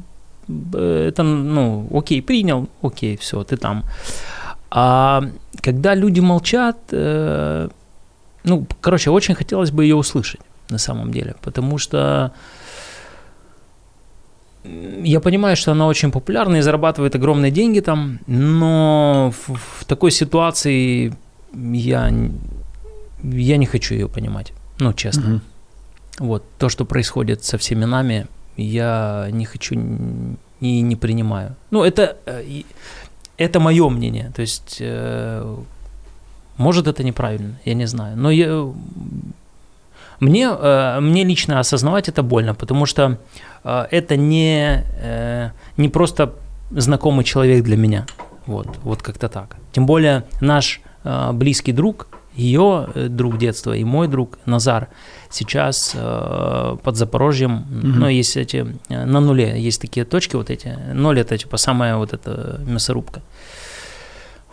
это, ну, окей, принял, окей, все, ты там. А когда люди молчат, э, ну, короче, очень хотелось бы ее услышать на самом деле, потому что я понимаю, что она очень популярна и зарабатывает огромные деньги там, но в, в такой ситуации я, я не хочу ее понимать, ну, честно. Мгм. Вот то, что происходит со всеми нами, я не хочу и не принимаю. Ну, это, э, это мое мнение. То есть, э, может, это неправильно, я не знаю. Но я, мне, э, мне лично осознавать это больно, потому что это не, не просто знакомый человек для меня. Вот, вот как-то так. Тем более наш близкий друг, ее э, друг детства и мой друг Назар сейчас э, под Запорожьем, Мгм. но есть эти, э, на нуле есть такие точки вот эти, ноль это типа самая вот эта мясорубка.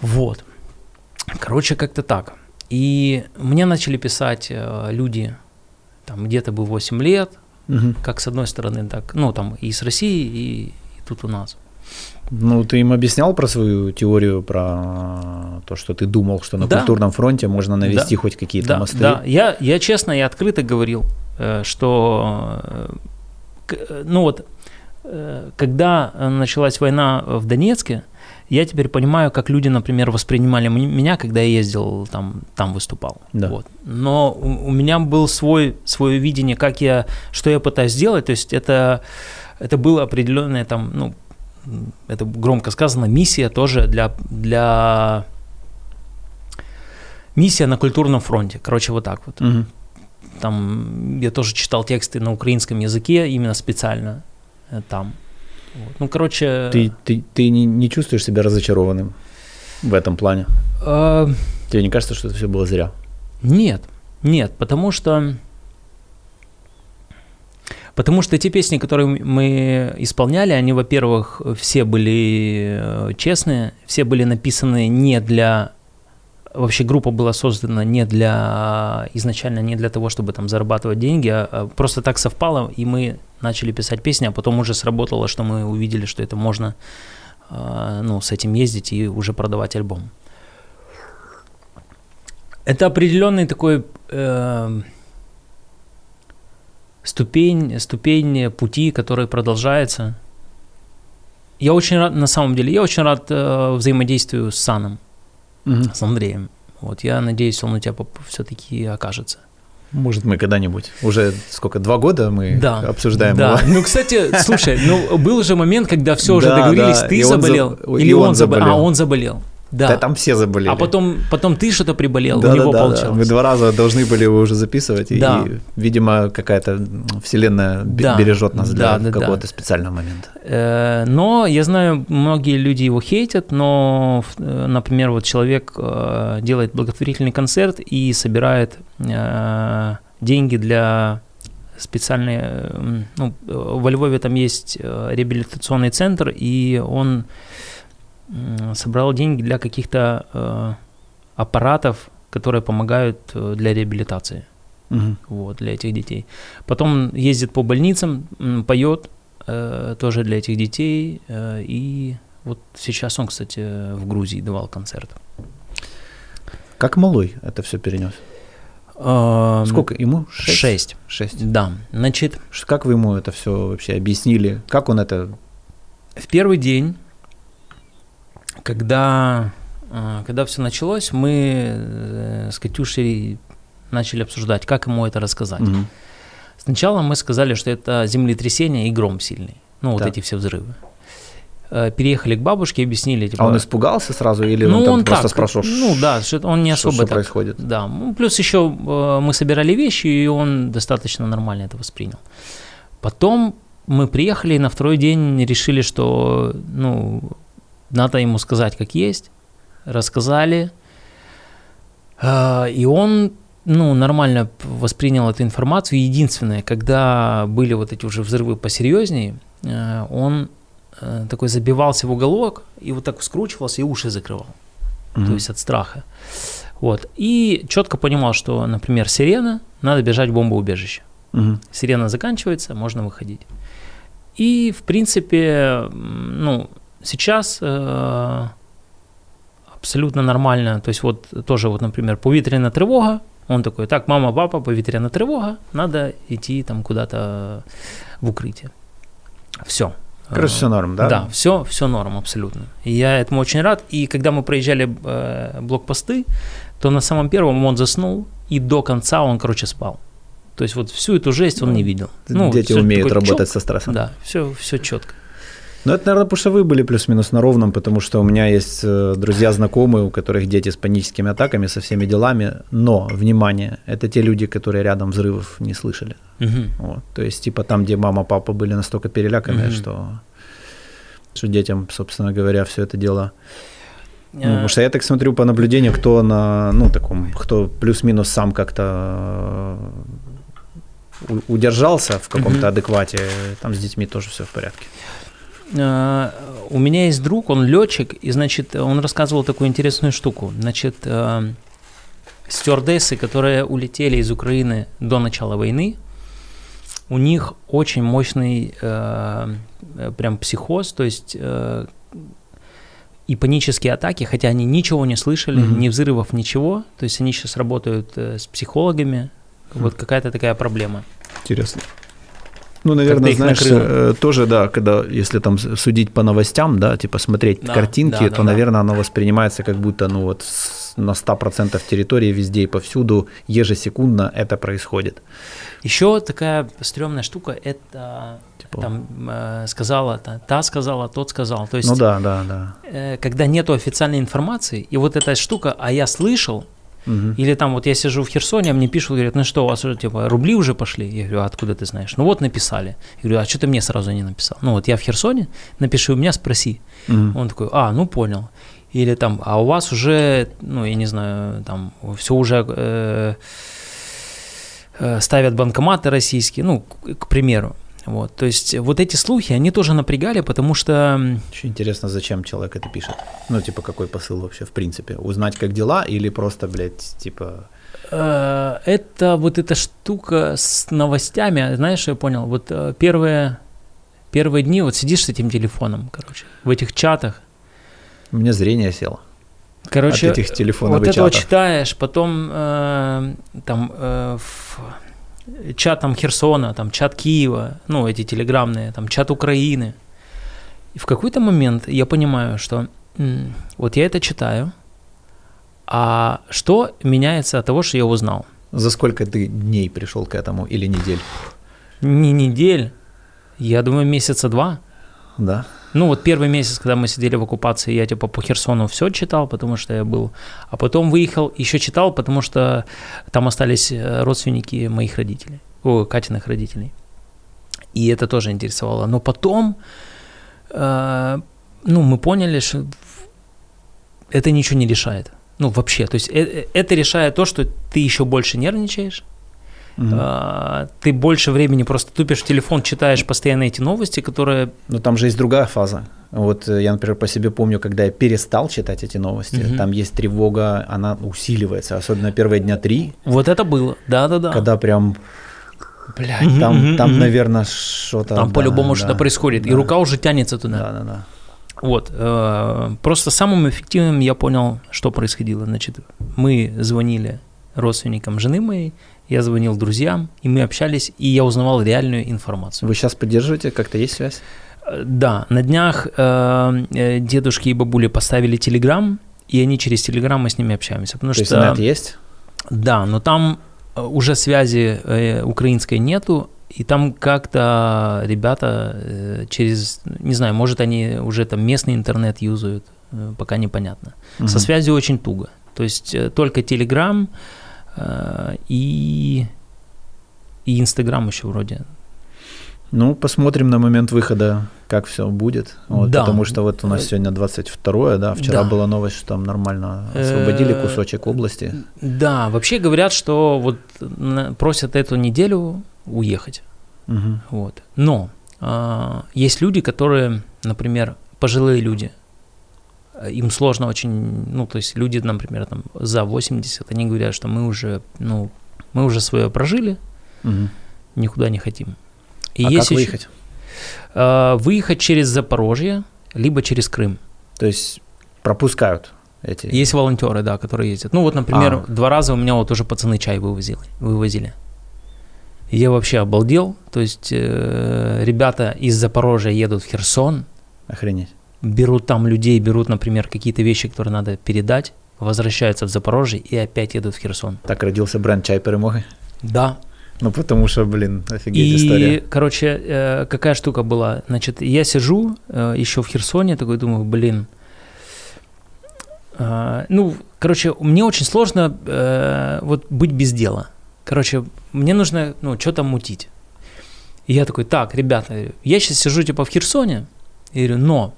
Вот. Короче, как-то так. И мне начали писать э, люди, там где-то бы 8 лет, Мгм. как с одной стороны, так, ну там и с России, и, и тут у нас. Ну, ты им объяснял про свою теорию, про то, что ты думал, что на Да. культурном фронте можно навести Да. хоть какие-то да, мосты. Да, я, я честно и открыто говорил, э, что, э, э, ну вот, когда началась война в Донецке, я теперь понимаю, как люди, например, воспринимали меня, когда я ездил там, там выступал. Да. Вот. Но у, у меня был свой, свое видение, как я, что я пытаюсь сделать. То есть это, это было определенное там, ну, это громко сказано, миссия тоже для, для миссия на культурном фронте. Короче, вот так вот. Мгм. Там я тоже читал тексты на украинском языке, именно специально э, там. Вот. Ну, короче, Ты, ты, ты не, не чувствуешь себя разочарованным в этом плане? э, Тебе не кажется, что это все было зря? Нет, нет, потому что Потому что те песни, которые мы исполняли, они, во-первых, все были э, честные, все были написаны не для вообще группа была создана не для изначально не для того, чтобы там зарабатывать деньги, а, а просто так совпало, и мы начали писать песни, а потом уже сработало, что мы увидели, что это можно а, ну, с этим ездить и уже продавать альбом. Это определенный такой э, ступень, ступень пути, который продолжается. Я очень рад, на самом деле, я очень рад э, взаимодействию с Саном угу. с Андреем. Вот я надеюсь, он у тебя все-таки окажется. Может, мы когда-нибудь. Уже сколько, два года мы да, обсуждаем да. его. Ну, кстати, слушай, ну был же момент, когда все уже договорились, да. ты и заболел, за... или он заболел. А, он заболел. Да. да, там все заболели. А потом, потом ты что-то приболел, да, у него да, получилось. Да. Мы два раза должны были его уже записывать, да. и, видимо, какая-то вселенная да. бережет нас для да, да, какого-то да. специального момента. Э, но я знаю, многие люди его хейтят, но, э, например, вот человек э, делает благотворительный концерт и собирает деньги для специальной, ну, во Львове там есть реабилитационный центр, и он собрал деньги для каких-то э, аппаратов, которые помогают э, для реабилитации. Угу. Вот, для этих детей. Потом ездит по больницам, поет э, тоже для этих детей. Э, и вот сейчас он, кстати, в Грузии давал концерт. Как малой это все перенес? Сколько ему? Шесть? Шесть. Шесть. Да. Значит. Как вы ему это все вообще объяснили? Как он это? В первый день когда, а, когда все началось, мы э, с Катюшей начали обсуждать, как ему это рассказать. Угу. Сначала мы сказали, что это землетрясение и гром сильный. Ну, вот эти все взрывы. Э, переехали к бабушке, объяснили. Типа, а он испугался сразу или ну, он, там он просто так, спрашивал? Ну да, что он не особо что, что так, происходит. Да, ну, плюс еще э, мы собирали вещи, и он достаточно нормально это воспринял. Потом мы приехали и на второй день решили, что ну, надо ему сказать, как есть. Рассказали. А, и он ну, нормально воспринял эту информацию. Единственное, когда были вот эти уже взрывы посерьезнее, э, он э, такой забивался в уголок и вот так скручивался и уши закрывал. Mm-hmm. То есть от страха. Вот. И четко понимал, что, например, сирена, надо бежать в бомбоубежище. Mm-hmm. Сирена заканчивается, можно выходить. И, в принципе, ну, Сейчас э, абсолютно нормально. То есть вот тоже вот, например, повітряна тривога, он такой, так, мама, папа, повітряна тривога, надо идти там куда-то в укрытие. Все. Короче, все норм, да? Да, все, все норм абсолютно. И я этому очень рад. И когда мы проезжали э, блокпосты, то на самом первом он заснул, и до конца он, короче, спал. То есть вот всю эту жесть он не видел. Ну, Дети умеют работать чок, со стрессом. Да, все, все четко. Ну, это, наверное, потому что вы были плюс-минус на ровном, потому что у меня есть э, друзья, знакомые, у которых дети с паническими атаками, со всеми делами, но, внимание, это те люди, которые рядом взрывов не слышали. Угу. Вот. То есть, типа там, где мама, папа были настолько переляканы, угу. что, что детям, собственно говоря, все это дело... Ну, э. потому что я так смотрю по наблюдению, кто на, ну, таком, кто плюс-минус сам как-то э, удержался в каком-то адеквате, там с детьми тоже все в порядке. Э, у меня есть друг, он летчик, и, значит, он рассказывал такую интересную штуку. Значит, э, стюардессы, которые улетели из Украины до начала войны, у них очень мощный э, прям психоз, то есть и панические атаки, хотя они ничего не слышали, mm-hmm. ни взрывов, ничего. То есть они сейчас работают с психологами. Mm-hmm. Вот какая-то такая проблема. Интересно. Ну, наверное, знаешь, накрыло. Э, тоже, да, когда, если там судить по новостям, да, типа смотреть да, картинки, да, то, да, наверное, да. оно воспринимается как будто, ну, вот на 100% территории везде и повсюду ежесекундно это происходит. Еще такая стрёмная штука, это типа. там э, сказала, та, та сказала, тот сказал. То есть, ну да, да, да. Э, когда нету официальной информации, и вот эта штука, а я слышал, Угу. Или там вот я сижу в Херсоне, а мне пишут, говорят, ну что, у вас уже типа рубли уже пошли? Я говорю, а откуда ты знаешь? Ну вот написали. Я говорю, а что ты мне сразу не написал? Ну вот я в Херсоне, напиши у меня, спроси. Угу. Он такой, а, ну понял. Или там, а у вас уже, ну я не знаю, там все уже э, э, ставят банкоматы российские, ну, к, к примеру. Вот, то есть вот эти слухи, они тоже напрягали, потому что... Очень интересно, зачем человек это пишет? Ну, типа, какой посыл вообще, в принципе? Узнать, как дела, или просто, блядь, типа... Э, это вот эта штука с новостями, знаешь, я понял, вот э, первые, первые дни вот сидишь с этим телефоном, короче, в этих чатах. У меня зрение село. Короче, от этих телефонов вот и это вот чатов. читаешь, потом э, там э, в чат там Херсона, там чат Киева, ну эти телеграммные, там чат Украины. И в какой-то момент я понимаю, что м, вот я это читаю, а что меняется от того, что я узнал? За сколько ты дней пришел к этому или недель? Не недель, я думаю, месяца два. Да. Ну, вот первый месяц, когда мы сидели в оккупации, я типа по Херсону все читал, потому что я был. А потом выехал, еще читал, потому что там остались э, родственники моих родителей, о, Катиных родителей. И это тоже интересовало. Но потом, э, ну, мы поняли, что это ничего не решает. Ну, вообще. То есть э- это решает то, что ты еще больше нервничаешь, А, ты больше времени просто тупишь в телефон, читаешь постоянно эти новости, которые Но там же есть другая фаза. Вот э, я, например, по себе помню, когда я перестал читать эти новости, Мгм. там есть тревога, она усиливается, особенно первые дня три, Вот это было, да-да-да. когда прям Блядь, там, мгм, там мгм. наверное, что-то... Там да, по-любому да, что-то происходит, и да. рука уже тянется туда. Да, да, да. Вот. э, Просто самым эффективным я понял, что происходило. Значит, мы звонили родственникам жены моей, я звонил друзьям, и мы общались, и я узнавал реальную информацию. Вы сейчас поддерживаете? Как-то есть связь? Э, Да, на днях э, э, дедушки и бабули поставили телеграм, и они через телеграм мы с ними общаемся. Потому То есть что, интернет есть? Да, но там э, уже связи э, украинской нету, и там как-то ребята э, через, не знаю, может они уже там местный интернет юзают, э, пока непонятно. Со Мгм. связью очень туго. То есть только Telegram э, и и Инстаграм еще вроде. Ну, посмотрим на момент выхода, как все будет. Вот, Да. Потому что вот у нас Э, сегодня 22 да, вчера да. была новость, что там нормально освободили Э, кусочек области. Да, вообще говорят, что вот просят эту неделю уехать. Мгм. Вот. Но а, есть люди, которые, например, пожилые люди, э, им сложно очень, ну, то есть люди, например, там за 80, они говорят, что мы уже, ну, мы уже свое прожили, Мгм. никуда не хотим. И а есть как еще- выехать? а, выехать через Запорожье, либо через Крым. То есть пропускают эти... Есть волонтеры, да, которые ездят. Ну вот, например, А. два раза у меня вот уже пацаны чай вывозили. вывозили. Я вообще обалдел. То есть э, ребята из Запорожья едут в Херсон, Охренеть. Берут там людей, берут, например, какие-то вещи, которые надо передать, возвращаются в Запорожье и опять едут в Херсон. Так родился бренд «Чай перемоги». Да. Ну, потому что, блин, офигеть И, история. короче, э, какая штука была? Значит, я сижу э, еще в Херсоне, такой думаю, блин. э, ну, короче, мне очень сложно э, вот быть без дела. Короче, мне нужно, ну, что-то мутить. И я такой, так, ребята, я сейчас сижу типа в Херсоне, и говорю, но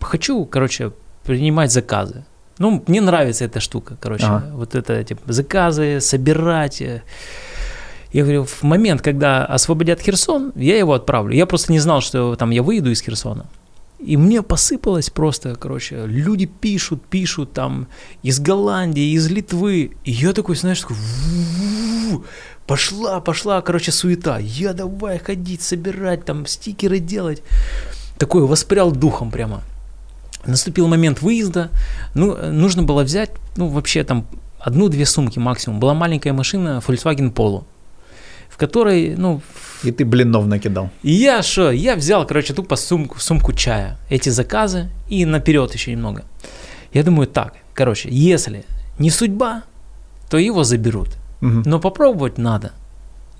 хочу, короче, принимать заказы. Ну, мне нравится эта штука, короче, Ага. вот это, типа, заказы, собирать. Я говорю, в момент, когда освободят Херсон, я его отправлю. Я просто не знал, что там я выйду из Херсона. И мне посыпалось просто, короче, люди пишут, пишут там из Голландии, из Литвы. И я такой, знаешь, такой, пошла, пошла, короче, суета. Я давай ходить, собирать, там стикеры делать. Такой воспрял духом прямо. Наступил момент выезда. Ну, нужно было взять, ну, вообще там одну-две сумки максимум. Была маленькая машина Volkswagen Polo, в которой, ну, И ты блинов накидал. и я что, я взял, короче, тупо сумку, сумку чая, эти заказы и наперед еще немного. Я думаю, так, короче, если не судьба, то его заберут. Мгм. Но попробовать надо.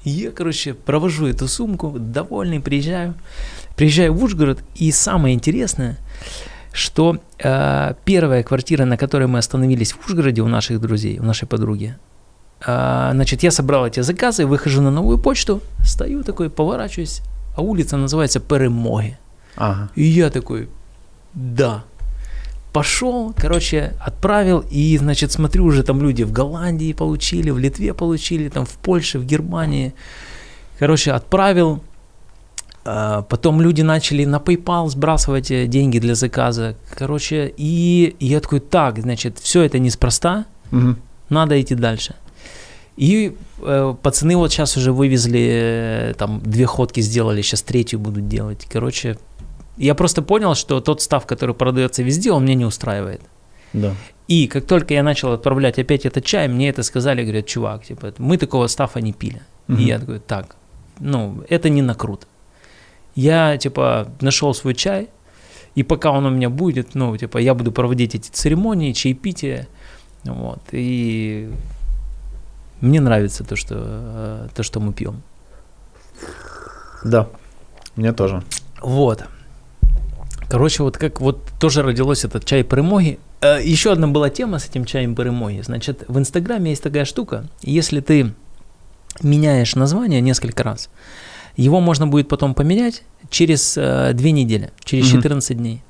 Я, короче, провожу эту сумку, довольный, приезжаю. Приезжаю в Ужгород, и самое интересное, что э, первая квартира, на которой мы остановились в Ужгороде у наших друзей, у нашей подруги, э, значит, я собрал эти заказы, выхожу на новую почту, стою такой, поворачиваюсь, а улица называется Перемоги. Ага. И я такой, да. Пошел, короче, отправил, и, значит, смотрю, уже там люди в Голландии получили, в Литве получили, там в Польше, в Германии. Короче, отправил, А, Потом люди начали на PayPal сбрасывать э, деньги для заказа. Короче, и я такой, так, значит, все это неспроста, Мгм. надо идти дальше. И э, пацаны вот сейчас уже вывезли, э, там, две ходки сделали, сейчас третью будут делать. Короче, я просто понял, что тот став, который продается везде, он меня не устраивает. Да. И как только я начал отправлять опять этот чай, мне это сказали, говорят, чувак, типа, мы такого стафа не пили. Мгм. И я такой, так, ну, это не накрут. Я, типа, нашел свой чай, и пока он у меня будет, ну, типа, я буду проводить эти церемонии, чаепития, вот, и мне нравится то, что, э, то, что мы пьем. Да. Мне тоже. Вот. Короче, вот как вот тоже родилось этот чай перемоги. Э, Еще одна была тема с этим чаем перемоги. Значит, в Инстаграме есть такая штука. Если ты меняешь название несколько раз, его можно будет потом поменять через э, две недели, через Мгм. 14 дней.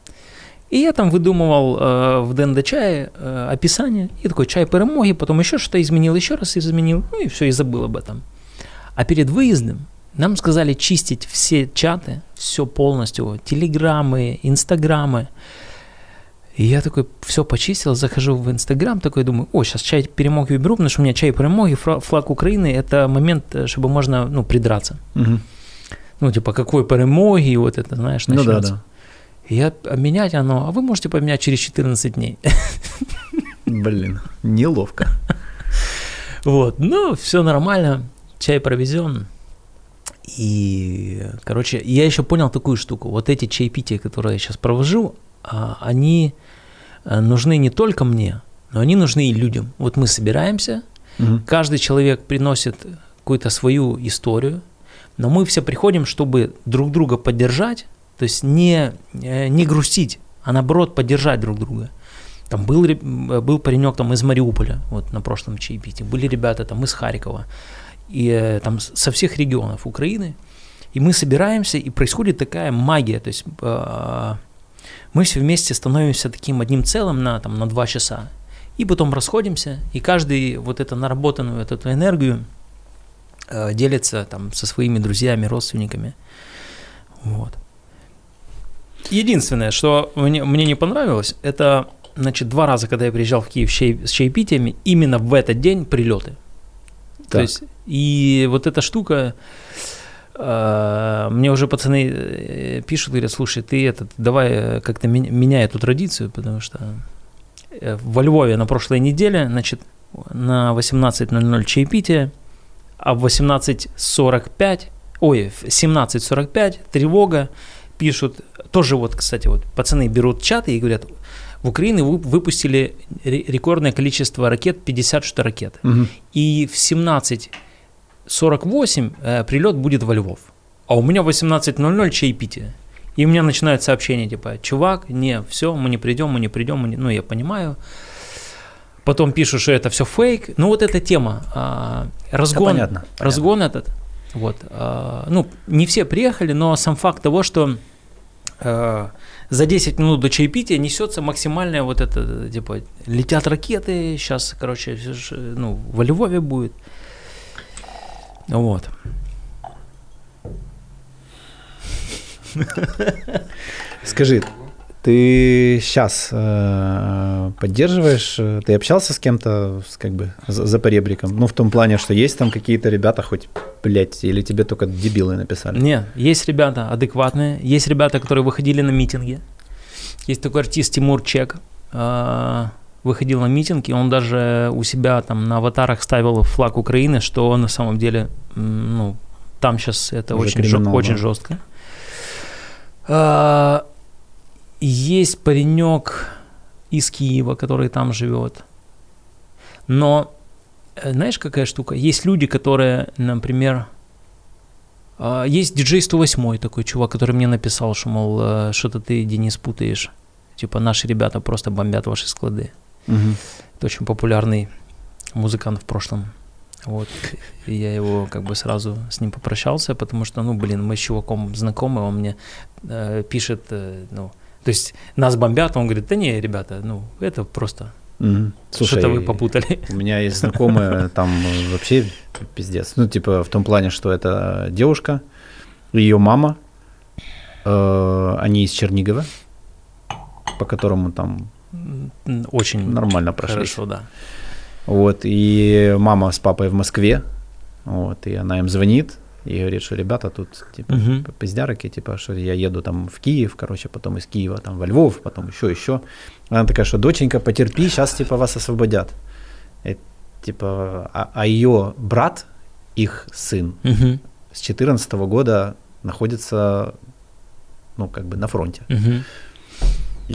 И я там выдумывал э, в ДНД чае э, описание, и такой чай перемоги, потом еще что-то изменил, еще раз изменил, ну и все, и забыл об этом. А перед выездом нам сказали чистить все чаты, все полностью, телеграммы, инстаграмы. И я такой все почистил, захожу в Инстаграм, такой думаю, о, сейчас чай перемоги уберу, потому что у меня чай перемоги, фра- флаг Украины, это момент, э, чтобы можно, ну, придраться. Мгм. Ну, типа, какой перемоги, вот это, знаешь, Ну да, начнется. да. И я обменять оно, а вы можете поменять через 14 дней. Блин, неловко. [laughs] Вот, ну, все нормально, чай провезен. И, короче, я еще понял такую штуку. Вот эти чаепития, которые я сейчас провожу, а, они э, нужны не только мне, но они нужны и людям. Вот мы собираемся, Мгм. каждый человек приносит какую-то свою историю, но мы все приходим, чтобы друг друга поддержать, то есть не, э, не грустить, а наоборот поддержать друг друга. Там был, м, был паренек там из Мариуполя, вот на прошлом чаепитии, были ребята там из Харькова, и э, там со всех регионов Украины, и мы собираемся, и происходит такая магия, то есть э, мы все вместе становимся таким одним целым на, там, на два часа, и потом расходимся, и каждый вот эту наработанную вот эту энергию э, делится там со своими друзьями, родственниками. Вот. Единственное, что мне, мне не понравилось, это, значит, два раза, когда я приезжал в Киев с чаепитиями, именно в этот день прилеты. То Так. есть, и вот эта штука, э, мне уже пацаны э, пишут, говорят, слушай, ты этот, давай э, как-то меня- меняй эту традицию, потому что э, во Львове на прошлой неделе, значит, на 18.00 чаепитие, а в 18.45, ой, в 17.45 тревога, пишут, тоже вот, кстати, вот пацаны берут чаты и говорят, в Украине вы- выпустили ре- рекордное количество ракет, 50 что ракет. Мгм. И в 17.48 э, прилет будет во Львов. А у меня в 18.00 чаепитие. И у меня начинают сообщения типа, чувак, не, все, мы не придем, мы не придем, мы не... ну я понимаю. Потом пишут, что это все фейк. Ну вот эта тема, а, разгон, понятно, разгон этот, вот, а, ну не все приехали, но сам факт того, что э, за 10 минут до чаепития несется максимальная вот это, типа, летят ракеты, сейчас, короче, ж, ну, во Львове будет. Вот. Скажи, ты сейчас поддерживаешь, э, ты общался с кем-то с, как бы за, за поребриком? Ну, в том плане, что есть там какие-то ребята, хоть, блядь, или тебе только дебилы написали? Не, есть ребята адекватные, есть ребята, которые выходили на митинги. Есть такой артист Тимур Чек, э, выходил на митинг, и он даже у себя там на аватарах ставил флаг Украины, что на самом деле, ну, там сейчас это Уже очень, криминал, очень жестко. А, Есть паренек из Киева, который там живет. Но э, знаешь, какая штука? Есть люди, которые, например, а, есть диджей 108 такой чувак, который мне написал, что, мол, э, что-то ты, Денис, путаешь. Типа, наши ребята просто бомбят ваши склады. Мгм. Это очень популярный музыкант в прошлом. Вот. И я его как бы сразу с ним попрощался, потому что, ну, блин, мы с чуваком знакомы, он мне э, пишет, э, ну, то есть нас бомбят, он говорит, да не, ребята, ну, это просто Мгм. Слушай, что-то вы попутали. У меня есть знакомые, там вообще пиздец. Ну, типа, в том плане, что это девушка, ее мама Э, они из Чернигова, по которому там Очень нормально прошли. хорошо, да. Вот, и мама с папой в Москве, вот, и она им звонит и говорит, что ребята тут, типа, Мгм. пиздярки, типа, что я еду там в Киев, короче, потом из Киева там во Львов, потом еще, еще. Она такая, что доченька, потерпи, сейчас, типа, вас освободят. И, типа, а, а ее брат, их сын, Мгм. с 14 года находится, ну, как бы на фронте. Мгм.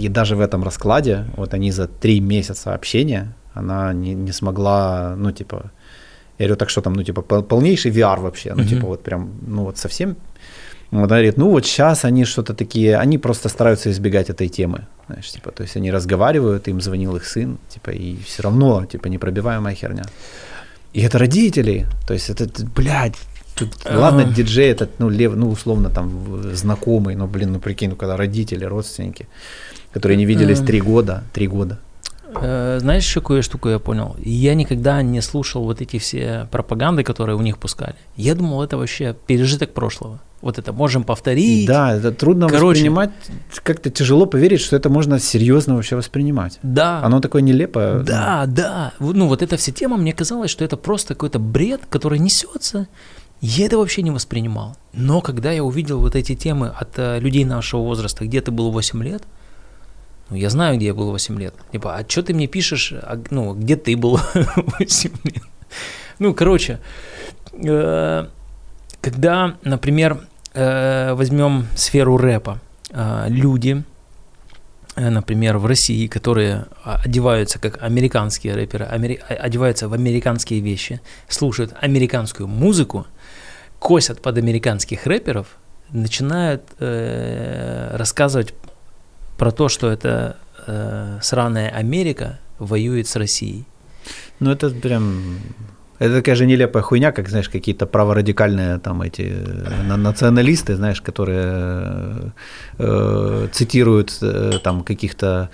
И даже в этом раскладе, вот они за три месяца общения, она не, не смогла, ну, типа, я говорю, так что там, ну, типа, пол- полнейший VR вообще, ну, Мгм. типа, вот прям, ну, вот совсем. Вот она говорит, ну, вот сейчас они что-то такие, они просто стараются избегать этой темы, знаешь, типа, то есть они разговаривают, им звонил их сын, типа, и все равно, типа, непробиваемая херня. И это родители, то есть это, блядь, тут, ладно, А. диджей этот, ну, лев, ну, условно, там, знакомый, но, блин, ну, прикинь, ну, когда родители, родственники, которые не виделись Эм. три года, три года. Э, Знаешь, еще кое штуку я понял? Я никогда не слушал вот эти все пропаганды, которые у них пускали. Я думал, это вообще пережиток прошлого. Вот это можем повторить. Да, это трудно Короче. воспринимать, как-то тяжело поверить, что это можно серьезно вообще воспринимать. Да. Оно такое нелепое. Да, да. Ну, вот эта вся тема, мне казалось, что это просто какой-то бред, который несется. Я это вообще не воспринимал. Но когда я увидел вот эти темы от э, людей нашего возраста, где ты был 8 лет, ну, я знаю, где я был 8 лет. Типа, а что ты мне пишешь, а, ну, где ты был [laughs] 8 лет? Ну, короче, э, когда, например, э, возьмем сферу рэпа, люди, например, в России, которые а, одеваются как американские рэперы, одеваются в американские вещи, слушают американскую музыку, косят под американских рэперов, начинают э, рассказывать про то, что это э, сраная Америка воюет с Россией. Ну, это прям... Это такая же нелепая хуйня, как, знаешь, какие-то праворадикальные там эти э, на- националисты, знаешь, которые э, цитируют э, там каких-то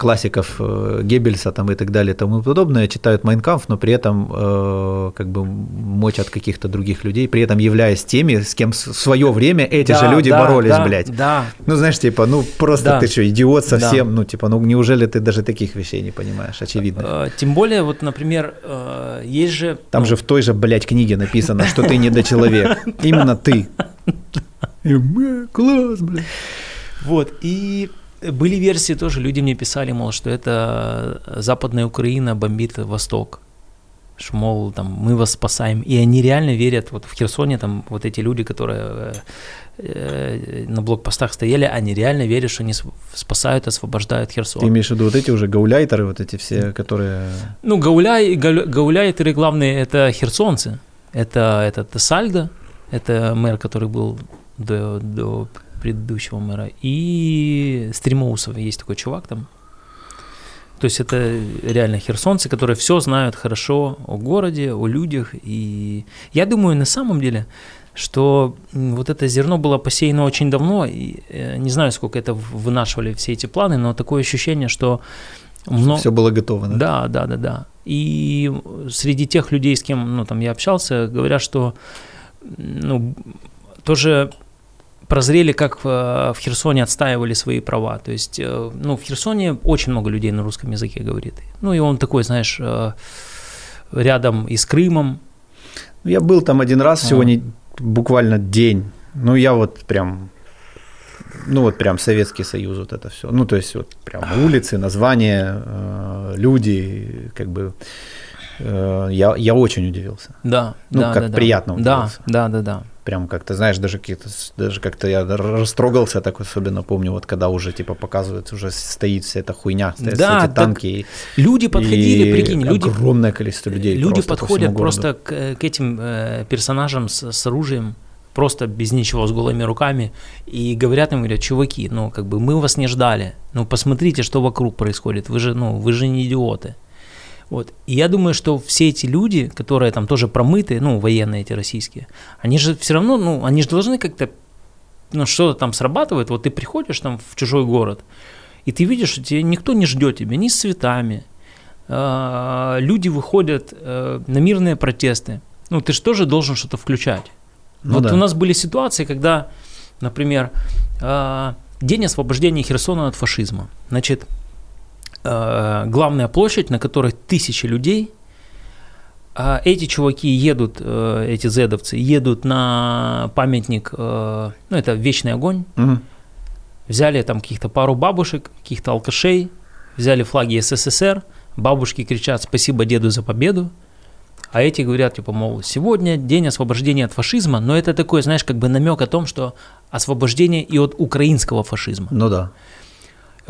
классиков э, Геббельса там и так далее и тому подобное, читают Майнкамф, но при этом э, как бы мочат каких-то других людей, при этом являясь теми, с кем в свое время эти же Да, люди да, боролись, да, блядь. Да, Ну, знаешь, типа, ну просто Да. ты что, идиот совсем, Да. ну, типа, ну неужели ты даже таких вещей не понимаешь, очевидно. Э, Тем более, вот, например, э, есть же... Там ну, же в той же, блядь, книге написано, что ты недочеловек. Именно ты. [laughs] И, «Бля, Класс, блядь. Вот, и были версии тоже, люди мне писали, мол, что это Западная Украина бомбит Восток. Что, мол, там, мы вас спасаем. И они реально верят, вот в Херсоне, там, вот эти люди, которые э, э, на блокпостах стояли, они реально верят, что они спасают, освобождают Херсон. Ты имеешь в виду вот эти уже гауляйтеры, вот эти все, которые... Ну, гауляй, гау- гауляйтеры главные это херсонцы. Это этот Сальдо, это мэр, который был до, до предыдущего мэра. И Стримоусов, есть такой чувак там. То есть это реально херсонцы, которые все знают хорошо о городе, о людях. И я думаю, на самом деле, что вот это зерно было посеяно очень давно. И, э, не знаю, сколько это вынашивали все эти планы, но такое ощущение, что мно- Все было готово, да? да, да, да, да. И среди тех людей, с кем ну, там, я общался, говорят, что ну, тоже прозрели, как э, в Херсоне отстаивали свои права. То есть, э, ну, в Херсоне очень много людей на русском языке говорит. Ну, и он такой, знаешь, э, рядом и с Крымом. Ну, Я был там один раз А. всего не, буквально день. Ну, я вот прям, ну вот прям Советский Союз, вот это все. Ну, то есть вот прям улицы, названия, э, люди, как бы, э, я, я очень удивился. Да, Ну, да, как да, да. приятно Да, удивился. да, да, да. Прям как-то, знаешь, даже какие-то, даже как-то я растрогался, так особенно помню, вот когда уже типа показывают, уже стоит вся эта хуйня, стоят Да, эти танки. и- Люди подходили, и прикинь, люди огромное количество людей. Люди просто по подходят городу. просто к, э, к этим э, персонажам с, с оружием, просто без ничего, с голыми руками, и говорят им, говорят, чуваки, ну, как бы мы вас не ждали, ну, посмотрите, что вокруг происходит, вы же, ну, вы же не идиоты. Вот. И я думаю, что все эти люди, которые там тоже промытые, ну, военные эти российские, они же все равно, ну, они же должны как-то, ну, что-то там срабатывает. Вот ты приходишь там в чужой город, и ты видишь, что тебе никто не ждет тебя ни с цветами, а, люди выходят э, на мирные протесты. Ну, ты же тоже должен что-то включать. Ну вот да. у нас были ситуации, когда Например, э, День освобождения Херсона от фашизма. Значит, главная площадь, на которой тысячи людей. А эти чуваки едут, э, эти зедовцы, едут на памятник, э, ну это Вечный огонь. Мгм. Взяли там каких-то пару бабушек, каких-то алкашей, взяли флаги СССР, бабушки кричат «Спасибо деду за победу», а эти говорят, типа, мол, сегодня день освобождения от фашизма, но это такой, знаешь, как бы намек о том, что освобождение и от украинского фашизма. Ну да.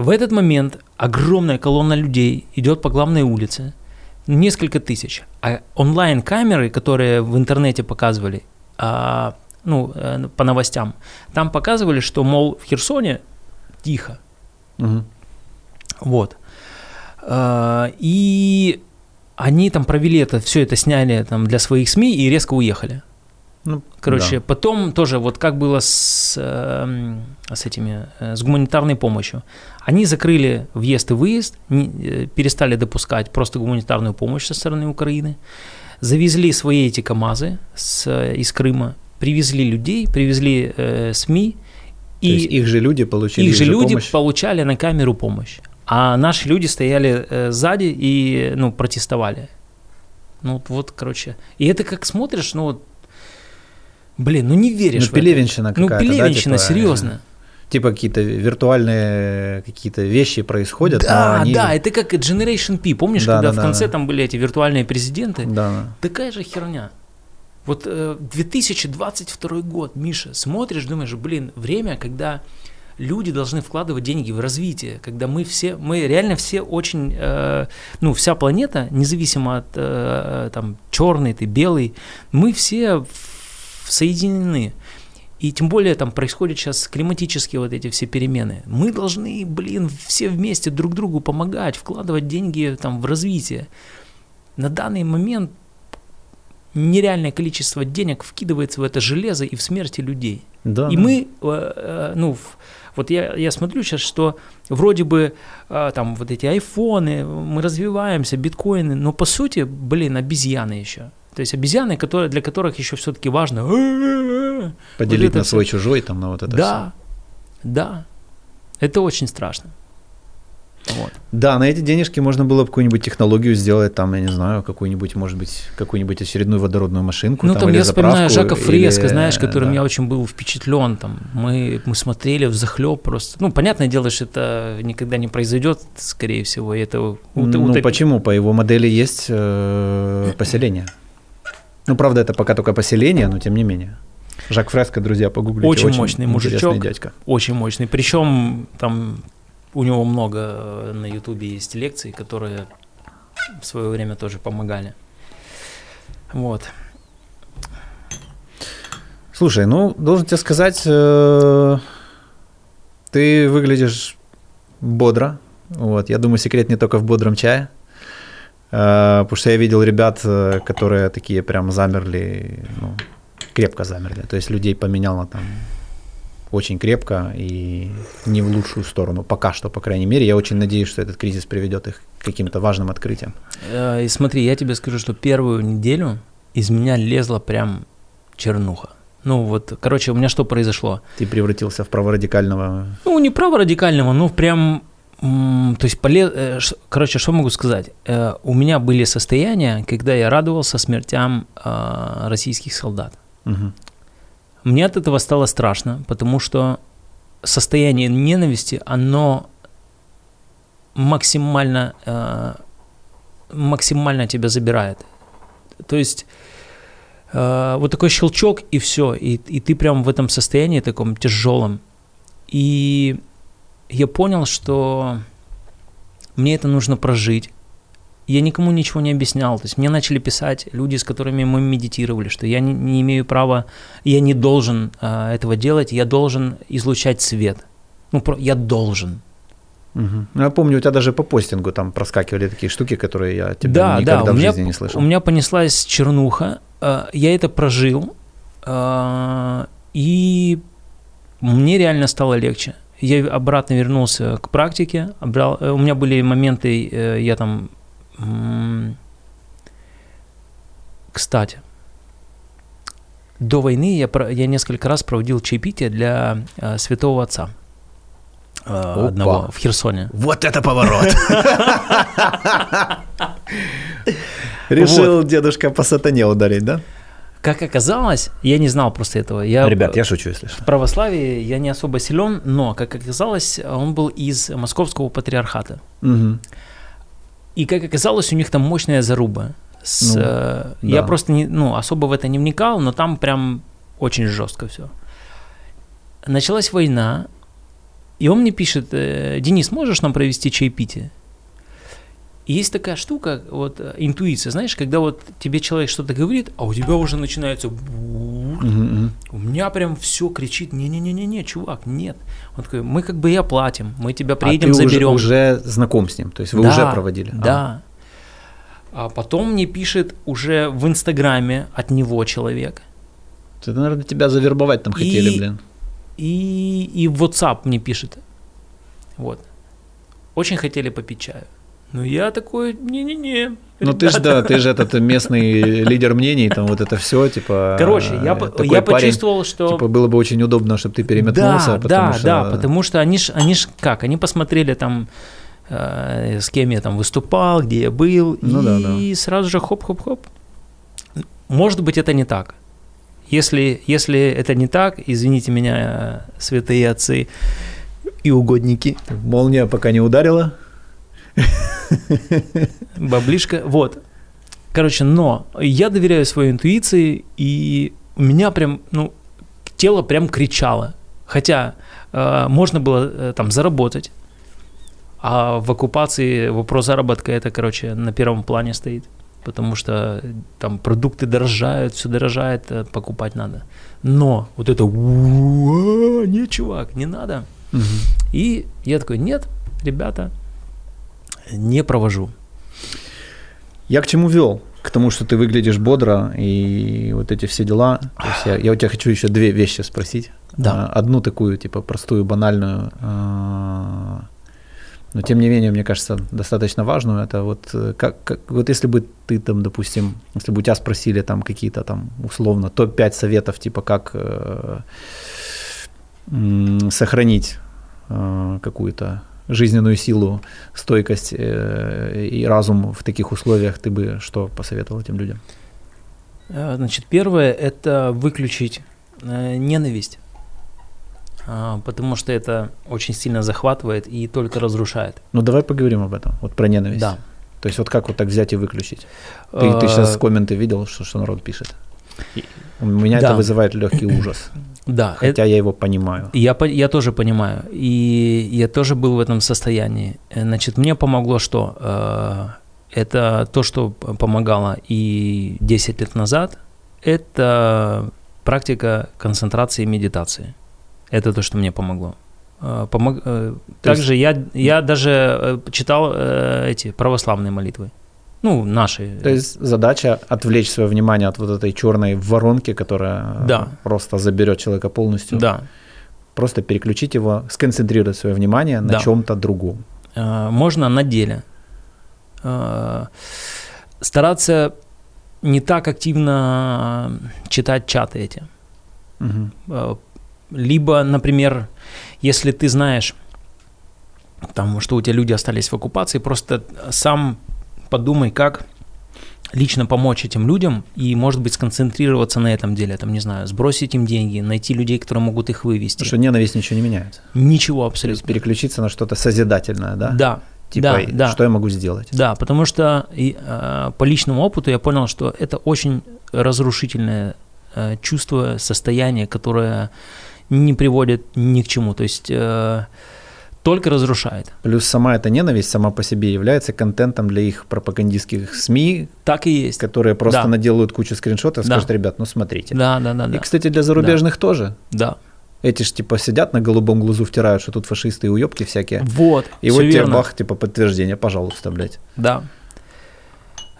В этот момент огромная колонна людей идет по главной улице, несколько тысяч. А онлайн-камеры, которые в интернете показывали, а, ну, э, по новостям, там показывали, что, мол, в Херсоне тихо. Мгм. Вот. А, И они там провели это, все это сняли там для своих СМИ и резко уехали. Ну, Короче, да. потом тоже вот как было с, эм, с этими, э, с гуманитарной помощью. Они закрыли въезд и выезд, не- э, перестали допускать просто гуманитарную помощь со стороны Украины, завезли свои эти КАМАЗы с, э, из Крыма, привезли людей, привезли э, СМИ, То есть их же люди получили их же люди помощь. получали на камеру помощь, а наши люди стояли э, сзади и ну, протестовали. Ну вот, короче. И это как смотришь, ну вот, блин, ну не веришь Ну, пелевенщина Ну, какая-то, да, пелевенщина, типа, серьезно. Типа какие-то виртуальные какие-то вещи происходят. Да, они- да, это как Generation P. Помнишь, Да, когда да, в да, конце да. там были эти виртуальные президенты? Да, да. Такая же херня. Вот э, 2022 год, Миша, смотришь, думаешь, блин, время, когда люди должны вкладывать деньги в развитие, когда мы все, мы реально все очень, э, ну, вся планета, независимо от, э, там, черный ты, белый, мы все соединены. И тем более там происходят сейчас климатические вот эти все перемены. Мы должны, блин, все вместе друг другу помогать, вкладывать деньги там в развитие. На данный момент нереальное количество денег вкидывается в это железо и в смерти людей. Да, И да. мы, э, э, ну, вот я, я смотрю сейчас, что вроде бы э, там вот эти айфоны, мы развиваемся, биткоины, но по сути, блин, обезьяны еще. То есть обезьяны, которые, для которых еще все-таки важно «Э-э-э». Поделить вот на свой всё. чужой, там, на вот это. Да, да, это очень страшно. Вот. Да, на эти денежки можно было бы какую-нибудь технологию сделать, там, я не знаю, какую-нибудь, может быть, какую-нибудь очередную водородную машинку. Ну, там, или я вспоминаю заправку, Жака Фреско, или- знаешь, которым да. я очень был впечатлен. Там, мы, мы смотрели в захлеб просто. Ну, понятное дело, что это никогда не произойдет, скорее всего. И это ут- Ну, утоп- почему? По его модели есть э, поселение. Ну, правда, это пока только поселение, но тем не менее. Жак Фреско, друзья, погуглите. Очень мощный интересный мужичок. дядька. Очень мощный. Причем там у него много на Ютубе есть лекций, которые в свое время тоже помогали. Вот. Слушай, ну, должен тебе сказать, э, ты выглядишь бодро. Вот, я думаю, секрет не только в бодром чае. Э, потому что я видел ребят, э, которые такие прям замерли, ну, крепко замерли. То есть людей поменяло там очень крепко и не в лучшую сторону. Пока что, по крайней мере. Я очень надеюсь, что этот кризис приведет их к каким-то важным открытиям. Э, И смотри, я тебе скажу, что первую неделю из меня лезла прям чернуха. Ну вот, короче, у меня что произошло? Ты превратился в праворадикального... Ну, не праворадикального, но прям... То есть, поле... э, короче, что могу сказать? Э, У меня были состояния, когда я радовался смертям э, российских солдат. Мгм. Мне от этого стало страшно, потому что состояние ненависти, оно максимально, э, максимально тебя забирает. То есть вот такой щелчок и все, и, и ты прям в этом состоянии таком тяжелом. И я понял, что мне это нужно прожить. Я никому ничего не объяснял. То есть мне начали писать люди, с которыми мы медитировали, что я не, не имею права, я не должен э, этого делать, я должен излучать свет. Ну, про- я должен. Ну, я помню, у тебя даже по постингу там проскакивали такие штуки, которые я тебя да, никогда да, в меня, жизни не слышал. у меня понеслась чернуха, э, я это прожил, э, и мне реально стало легче. Я обратно вернулся к практике, обрал, э, у меня были моменты, э, я там, кстати, до войны я, я несколько раз проводил чаепитие для э, святого отца. э, одного в Херсоне. Вот это поворот! [laughs] Решил дедушка по сатане ударить, да? Как оказалось, я не знал просто этого. Я, Ребят, я шучу, если что. В православии я не особо силен, но, как оказалось, он был из московского патриархата. Мгм. И, как оказалось, у них там мощная заруба. С, Ну, э, Я да. просто не, ну, особо в это не вникал, но там прям очень жестко все. Началась война, и он мне пишет, э, Денис, можешь нам провести чаепитие? И есть такая штука, вот э, интуиция, знаешь, когда вот тебе человек что-то говорит, а у тебя уже начинается у меня прям все кричит, не-не-не-не, чувак, нет. Он такой, мы как бы и оплатим, мы тебя приедем, а ты уже- заберем. Уже, знаком с ним, то есть вы Да, уже проводили? А. Да. А потом мне пишет уже в Инстаграме от него человек. Это, наверное, тебя завербовать там хотели, И- блин. И, и в WhatsApp мне пишет. Вот. Очень хотели попить чаю. Ну я такой, не-не-не. Ну ты же, ребята». да, ты же этот местный лидер мнений, там вот это все, типа... Короче, я, я парень, почувствовал, что... Типа было бы очень удобно, чтобы ты переметнулся, да, потому да, что... да, потому что они ж, они ж как, они посмотрели там, э, с кем я там выступал, где я был, Ну да, и сразу же хоп-хоп-хоп. Может быть, это не так. Если, если это не так, извините меня, святые отцы и угодники, Молния пока не ударила. [laughs] баблишка, вот. Короче, но я доверяю своей интуиции, и у меня прям, ну, тело прям кричало. Хотя э, можно было э, там заработать, а в оккупации вопрос заработка это, короче, на первом плане стоит. Потому что там продукты дорожают, все дорожает, э, покупать надо. Но вот это «У-а-а, нет, чувак, не надо. И я такой, нет, ребята, не провожу. Я к чему вел? К тому, что ты выглядишь бодро и вот эти все дела. То есть я, я у тебя хочу еще две вещи спросить. Да. А, Одну такую, типа, простую, банальную, а, но тем не менее, мне кажется, достаточно важную. Это вот э, как, как вот если бы ты там, допустим, если бы у тебя спросили там какие-то там условно топ-5 советов, типа как э, сохранить э, какую-то жизненную силу, стойкость э, и разум в таких условиях, ты бы что посоветовал этим людям? Э, Значит, первое – это выключить э, ненависть, А, потому что это очень сильно захватывает и только разрушает. Ну давай поговорим об этом, вот про ненависть. Да. То есть вот как вот так взять и выключить? Ты, ты сейчас комменты видел, что, что народ пишет? У меня Да. это вызывает легкий [clears throat] ужас, Да, хотя я его понимаю. Я, я тоже понимаю, и я тоже был в этом состоянии. Э, Значит, мне помогло что? Э, Это то, что помогало и 10 лет назад, это практика концентрации и медитации. Это то, что мне помогло. Э, помог- То есть- Также я, я даже читал эти православные молитвы. Ну, наши. То есть задача отвлечь свое внимание от вот этой черной воронки, которая Да. просто заберет человека полностью. Да. Просто переключить его, сконцентрировать свое внимание на Да. чем-то другом. Э, можно на деле. Э, Стараться не так активно читать чаты эти. Э, Либо, например, если ты знаешь, там, что у тебя люди остались в оккупации, просто сам подумай, как лично помочь этим людям и, может быть, сконцентрироваться на этом деле, там, не знаю, сбросить им деньги, найти людей, которые могут их вывести. Потому что ненависть ничего не меняет. Ничего То есть абсолютно. переключиться на что-то созидательное, да? Да, Типа, да, да. что я могу сделать? Да, потому что и, э, по личному опыту я понял, что это очень разрушительное э, чувство, состояние, которое не приводит ни к чему. То есть э, только разрушает. Плюс сама эта ненависть сама по себе является контентом для их пропагандистских СМИ, Так и есть. которые просто Да. наделают кучу скриншотов и Да. скажут, ребят, ну смотрите. Да, да, да, И, да. кстати, для зарубежных тоже. Да. Эти ж типа сидят на голубом глазу, втирают, что тут фашисты и уебки всякие. Вот. И вот тебе верно. бах, типа подтверждение, пожалуйста, блядь. Да.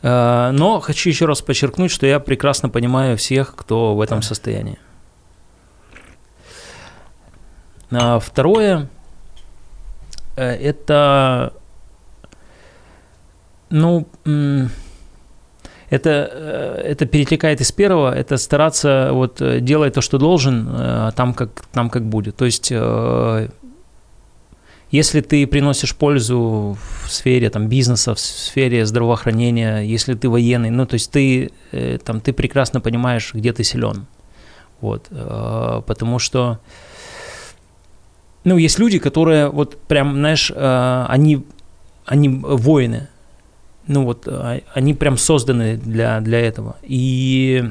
Э, Но хочу еще раз подчеркнуть, что я прекрасно понимаю всех, кто в этом состоянии. А Второе, это, ну, это, э, это перетекает из первого, это стараться вот э, делать то, что должен, э, там как, там как будет. То есть если ты приносишь пользу в сфере там, бизнеса, в сфере здравоохранения, если ты военный, ну, то есть ты, там, ты прекрасно понимаешь, где ты силен. Вот, потому что, ну, есть люди, которые вот прям, знаешь, они, они воины, ну вот, а, они прям созданы для, для этого. И,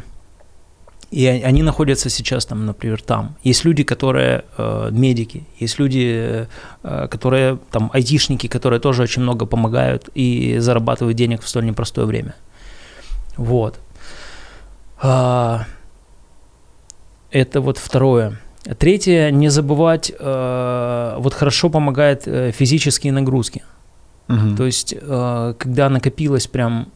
и они находятся сейчас там, например, там. Есть люди, которые э, медики, есть люди, э, которые там айтишники, которые тоже очень много помогают и зарабатывают денег в столь непростое время. Вот. А, это вот второе. Третье, не забывать, э, вот хорошо помогает э, физические нагрузки. Угу. То есть, э, когда накопилось прям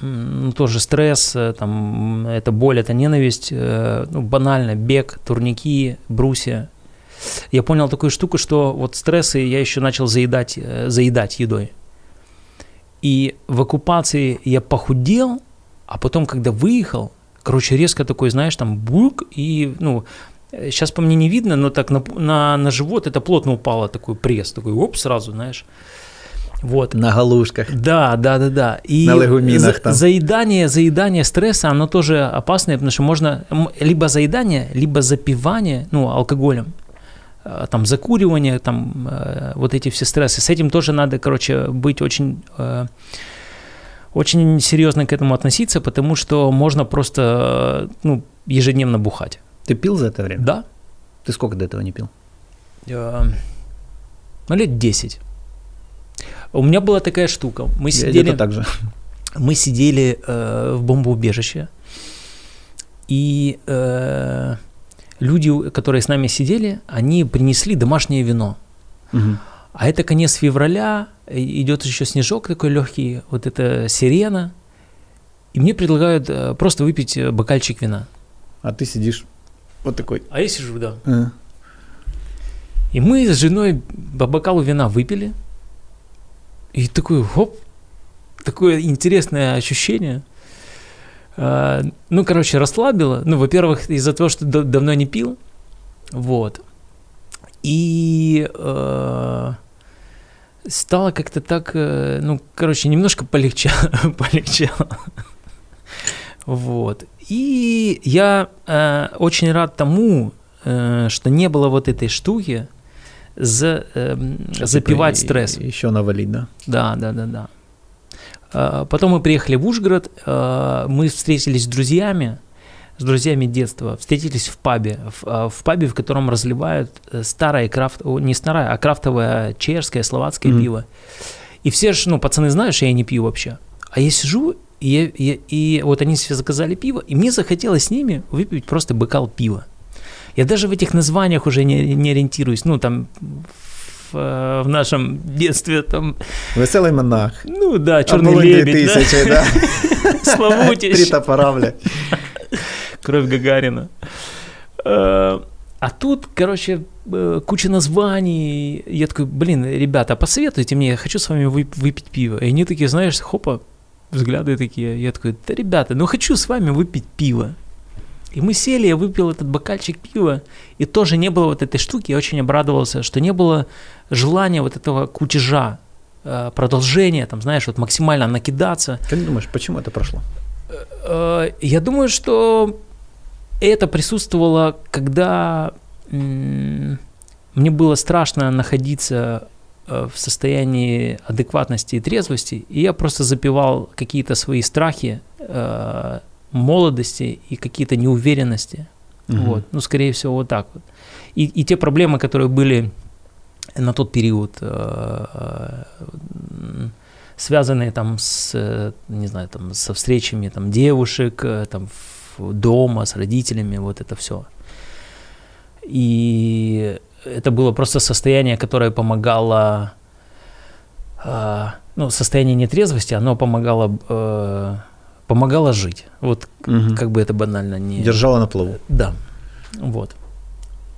ну, тоже стресс, э, там, это боль, это ненависть, э, ну, банально, бег, турники, брусья. Я понял такую штуку, что вот стрессы я еще начал заедать, заедать едой. И в оккупации я похудел, а потом, когда выехал, короче, резко такой, знаешь, там бук, и, ну, сейчас по мне не видно, но так на, на, на живот это плотно упало, такой пресс, такой, оп, сразу, знаешь. Вот. На галушках. Да, да, да, да. И на легуминах за, там. Заедание, заедание стресса, оно тоже опасное, потому что можно либо заедание, либо запивание, ну, алкоголем, э, там, закуривание, там, э, вот эти все стрессы. С этим тоже надо, короче, быть очень э, очень серьезно к этому относиться, потому что можно просто ну, ежедневно бухать. Ты пил за это время? Да. Ты сколько до этого не пил? Ну, лет 10. У меня была такая штука. Мы сидели... так же. Мы сидели э, в бомбоубежище, и э, люди, которые с нами сидели, они принесли домашнее вино. Угу. А это конец февраля, идет еще снежок такой легкий, вот это сирена. И мне предлагают э, просто выпить э, бокальчик вина. А ты сидишь вот такой. А я сижу, да. А. И мы с женой по бокалу вина выпили – и такой, хоп, такое интересное ощущение. А, ну, короче, расслабило. Ну, во-первых, из-за того, что давно не пил. Вот. И э, стало как-то так, э, ну, короче, немножко [laughs] полегчало. полегчало. [laughs] вот. И я э, очень рад тому, э, что не было вот этой штуки, за, э, запивать типа стресс. Еще навалить, да? Да, да, да, да. А, потом мы приехали в Ужгород, а, мы встретились с друзьями, с друзьями детства, встретились в пабе, в, а, в пабе, в котором разливают э, старое крафт, не старое, а крафтовое чешское, словацкое mm-hmm. пиво. И все же, ну, пацаны знают, что я не пью вообще. А я сижу, и, и, и вот они себе заказали пиво, и мне захотелось с ними выпить просто бокал пива. Я даже в этих названиях уже не, не ориентируюсь. Ну, там в, э, в нашем детстве там... Веселый монах. Ну да, черный лебедь. тысячи, да. [laughs] Славутич. Три топора, бля. Кровь Гагарина. Э, а тут, короче, э, куча названий. Я такой, блин, ребята, посоветуйте мне, я хочу с вами выпить пиво. И они такие, знаешь, хопа, взгляды такие. Я такой, да, ребята, ну хочу с вами выпить пиво. И мы сели, я выпил этот бокальчик пива, и тоже не было вот этой штуки, я очень обрадовался, что не было желания вот этого кутежа, э, продолжения, там, знаешь, вот максимально накидаться. Как ты думаешь, почему это прошло? Э, я думаю, что это присутствовало, когда мне было страшно находиться э, в состоянии адекватности и трезвости, и я просто запивал какие-то свои страхи молодости и какие-то неуверенности. Угу. Вот. Ну, скорее всего, вот так вот. И, и те проблемы, которые были на тот период, э, э, связанные там с, не знаю, там, со встречами там, девушек, э, там, дома, с родителями, вот это все. И это было просто состояние, которое помогало, ну, состояние нетрезвости, оно помогало помогала жить. Вот угу. как бы это банально не... Держала на плаву. Да, вот.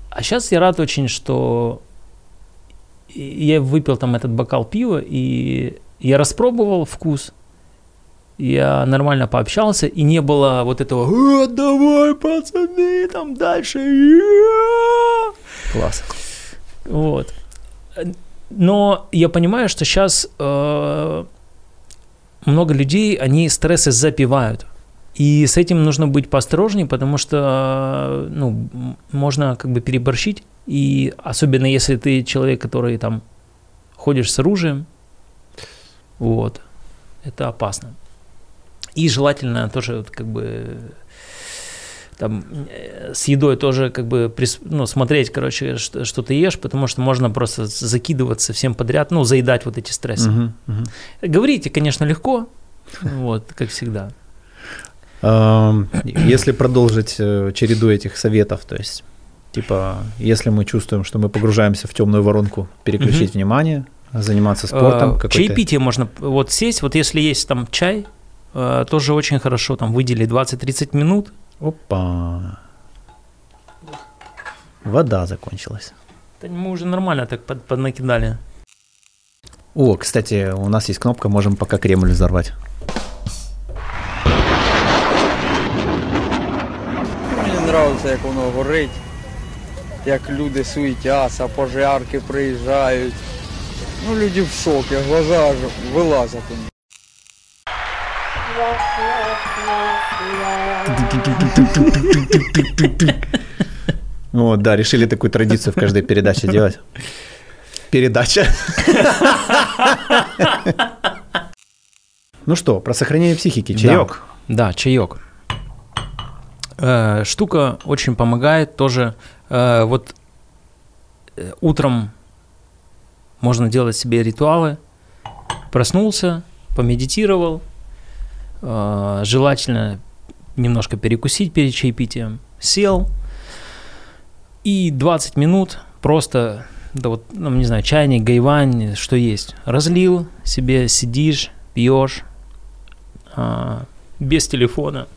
А сейчас я рад очень, что я выпил там этот бокал пива, и я распробовал вкус, я нормально пообщался, и не было вот этого «Э, «давай, пацаны, там дальше». Я». Класс. Вот. Но я понимаю, что сейчас э, много людей, они стрессы запивают. И с этим нужно быть поосторожнее, потому что э, ну, можно как бы переборщить. И особенно если ты человек, который там ходишь с оружием, вот, это опасно. И желательно тоже вот как бы там э, с едой тоже как бы ну, смотреть, короче, что, что ты ешь, потому что можно просто закидываться всем подряд, ну, заедать вот эти стрессы. Мгм, мгм. Говорите, конечно, легко, вот, как всегда. Если продолжить э, череду этих советов, то есть, типа, если мы чувствуем, что мы погружаемся в темную воронку, переключить внимание, заниматься спортом, какой-то... Чаепитие можно вот сесть, вот если есть там чай, э, тоже очень хорошо там выделить 20-30 минут. Опа. Вода закончилась. Да мы уже нормально так под, поднакидали. О, кстати, у нас есть кнопка, можем пока Кремль взорвать. Мені подобається, як воно горить, як люди суетяться, пожарки приїжджають. Ну, люди в шокі, глаза аж вилазять. у них. Вот, да, решили такую традицию в каждой передаче делать. Передача. Ну что, про сохранение психики, чаек. Да, чаек. Э, штука очень помогает тоже. Э, вот э, утром можно делать себе ритуалы. Проснулся, помедитировал. Э, желательно немножко перекусить перед чаепитием. Сел. И 20 минут просто, да вот, ну, не знаю, чайник, гайвань, что есть. Разлил себе, сидишь, пьешь, а, без телефона.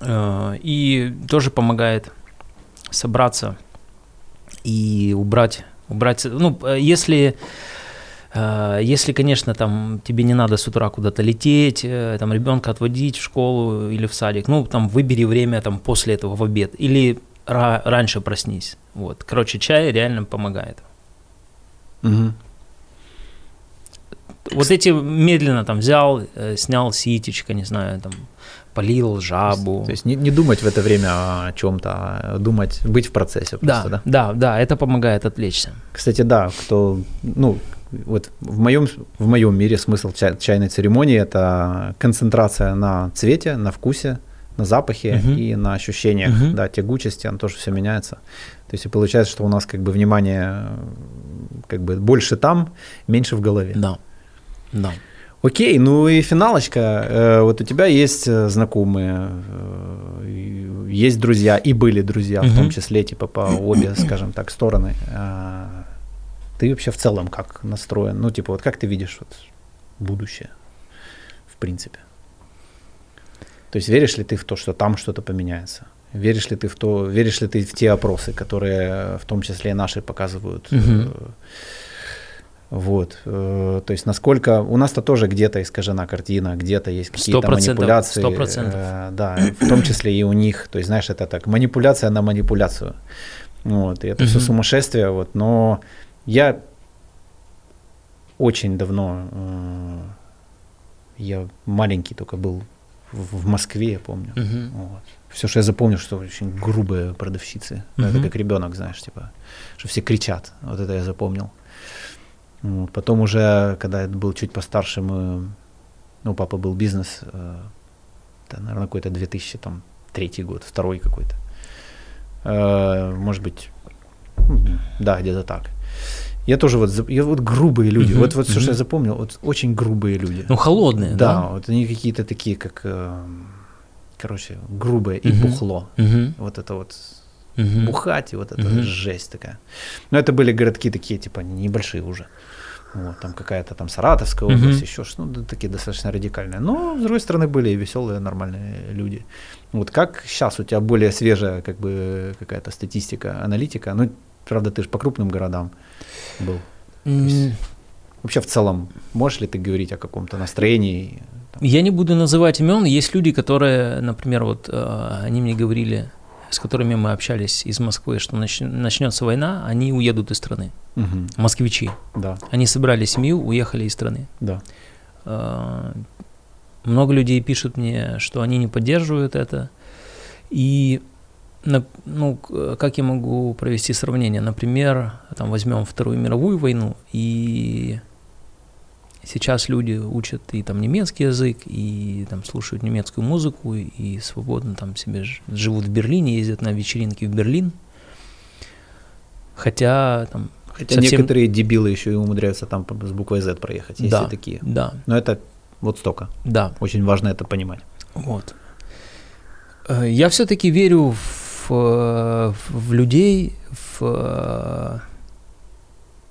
А, И тоже помогает собраться и убрать, убрать. Ну, если, если, конечно, там тебе не надо с утра куда-то лететь, э, там ребенка отводить в школу или в садик, ну, там выбери время там после этого в обед или ра- раньше проснись. Вот, короче, чай реально помогает. Мгм. Вот эти медленно там взял, э, снял ситечко, не знаю, там полил жабу. То есть не, не думать в это время о чем-то, а думать, быть в процессе просто, да? да, да, да, это помогает отвлечься. Кстати, да, кто, ну, вот в моем, в моем мире смысл чай- чайной церемонии – это концентрация на цвете, на вкусе, на запахе Мгм. и на ощущениях, Мгм. да, тягучести, оно тоже все меняется. То есть и получается, что у нас как бы внимание как бы больше там, меньше в голове. Да, да. Окей, ну и финалочка. Э, Вот у тебя есть э, знакомые, э, есть друзья, и были друзья, в том числе, типа, по обе, скажем так, стороны. Ты вообще в целом как настроен? Ну, типа, вот как ты видишь вот будущее, в принципе? То есть веришь ли ты в то, что там что-то поменяется? Веришь ли ты в то, веришь ли ты в те опросы, которые в том числе и наши показывают? Э, Вот, э, то есть насколько у нас-то тоже где-то искажена картина, где-то есть какие-то 100%, манипуляции, 100%. э, да, в том числе и у них, то есть знаешь, это так манипуляция на манипуляцию, вот, и это все Мгм. сумасшествие, вот, но я очень давно, э, я маленький только был в, Москве, я помню, Мгм. вот. Все, что я запомнил, что очень грубые продавщицы. Ну, Это как ребенок, знаешь, типа, что все кричат. Вот это я запомнил. Вот. Потом уже, когда я был чуть постарше, мы, ну, у папы был бизнес, э, это, наверное, какой-то 2003 год, второй какой-то. Э, может быть, да, где-то так. Я тоже вот, я вот грубые люди, Мгм, вот, вот все, что я запомнил, вот очень грубые люди. Ну, холодные, Да, да? вот они какие-то такие, как, э, короче, грубые и Мгм. бухло. Мгм. Вот это вот Мгм. бухать, и вот это Мгм. жесть такая. Но это были городки такие, типа, небольшие уже. Вот, там какая-то там Саратовская Мгм. область, еще что, ну, такие достаточно радикальные. Но, с другой стороны, были и веселые, нормальные люди. Вот как сейчас у тебя более свежая, как бы, какая-то статистика, аналитика? Ну, правда, ты же по крупным городам был. М, Вообще в целом, можешь ли ты говорить о каком-то настроении? Я не буду называть имен. Есть люди, которые, например, вот э, они мне говорили, с которыми мы общались из Москвы, что начнется война, они уедут из страны. Угу. Москвичи. Да. Они собрали семью, уехали из страны. Да. Э, много людей пишут мне, что они не поддерживают это. И ну, как я могу провести сравнение? Например, там возьмем Вторую мировую войну, и сейчас люди учат и там немецкий язык, и там слушают немецкую музыку, и свободно там себе живут в Берлине, ездят на вечеринки в Берлин. Хотя там Хотя совсем... некоторые дебилы еще и умудряются там с буквой Z проехать, есть да, и такие. Да. Но это вот столько. Да. Очень важно это понимать. Вот. Э, я все-таки верю в, в людей, в,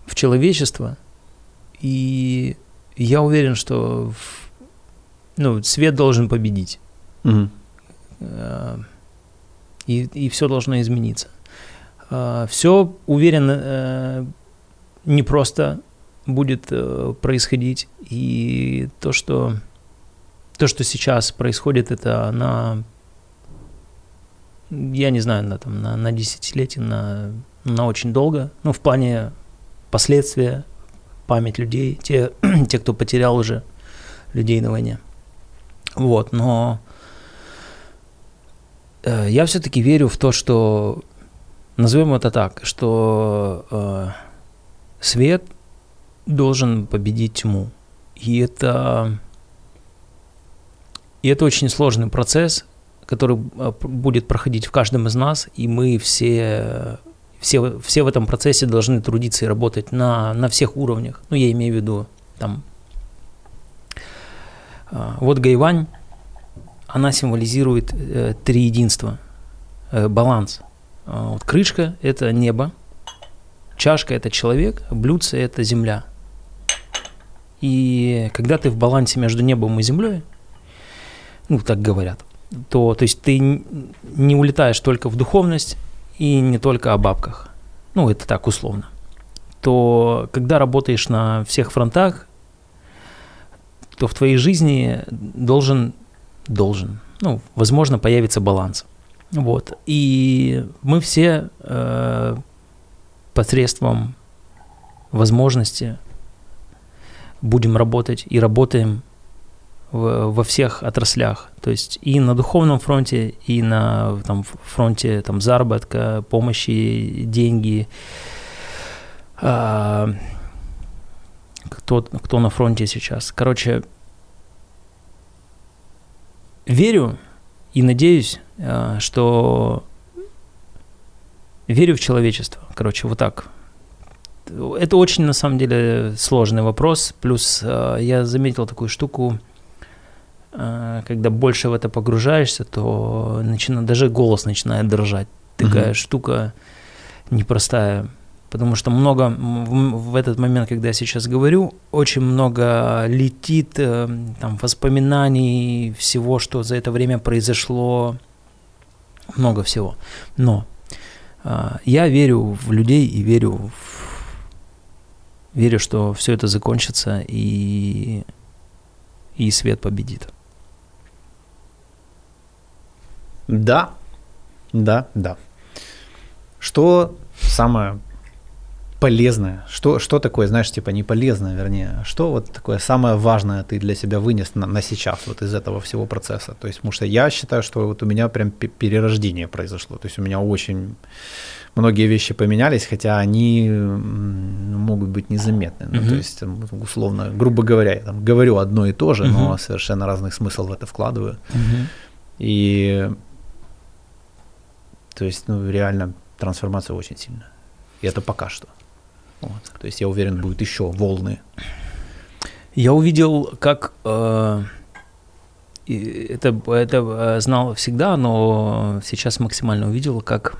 в человечество, и я уверен, что ну, свет должен победить. Угу. И, и все должно измениться. Э, все, уверен, не просто будет происходить. И то, что, то, что сейчас происходит, это на я не знаю, на, там, на, на десятилетие, на, на очень долго. Ну, в плане последствия, память людей, те, [clears throat] те, кто потерял уже людей на войне. Вот, но э, я все-таки верю в то, что, назовем это так, что э, свет должен победить тьму. И это, и это очень сложный процесс, который а, будет проходить в каждом из нас, и мы все, все, все в этом процессе должны трудиться и работать на, на всех уровнях. Ну, я имею в виду, там, а, вот Гайвань, она символизирует э, три единства, э, баланс. А, вот крышка – это небо, чашка – это человек, блюдце – это земля. И когда ты в балансе между небом и землей, ну, так говорят – то, то есть ты не улетаешь только в духовность и не только о бабках, ну это так условно, то когда работаешь на всех фронтах, то в твоей жизни должен, должен, ну, возможно, появится баланс. Вот. И мы все э, посредством возможности будем работать и работаем во всех отраслях. То есть и на духовном фронте, и на там, фронте там, заработка, помощи, деньги. А, кто, кто на фронте сейчас. Короче, верю и надеюсь, а, что верю в человечество. Короче, вот так. Это очень, на самом деле, сложный вопрос. Плюс а, я заметил такую штуку – когда больше в это погружаешься, то начинает, даже голос начинает дрожать. Такая угу. штука непростая. Потому что много в, в этот момент, когда я сейчас говорю, очень много летит э, там, воспоминаний, всего, что за это время произошло, много всего. Но э, я верю в людей и верю в, верю, что все это закончится и, и свет победит. Да, да, да. Что самое полезное? Что, что такое, знаешь, типа не полезное, вернее, что вот такое самое важное ты для себя вынес на, на сейчас вот из этого всего процесса? То есть, потому что я считаю, что вот у меня прям перерождение произошло. То есть у меня очень многие вещи поменялись, хотя они могут быть незаметны. Ну, то есть, условно, грубо говоря, я там говорю одно и то же, но совершенно разный смысл в это вкладываю. И то есть, ну, реально трансформация очень сильная. И это пока что. Вот. То есть я уверен, будет еще волны. Я увидел, как э, это, это э, знал всегда, но сейчас максимально увидел, как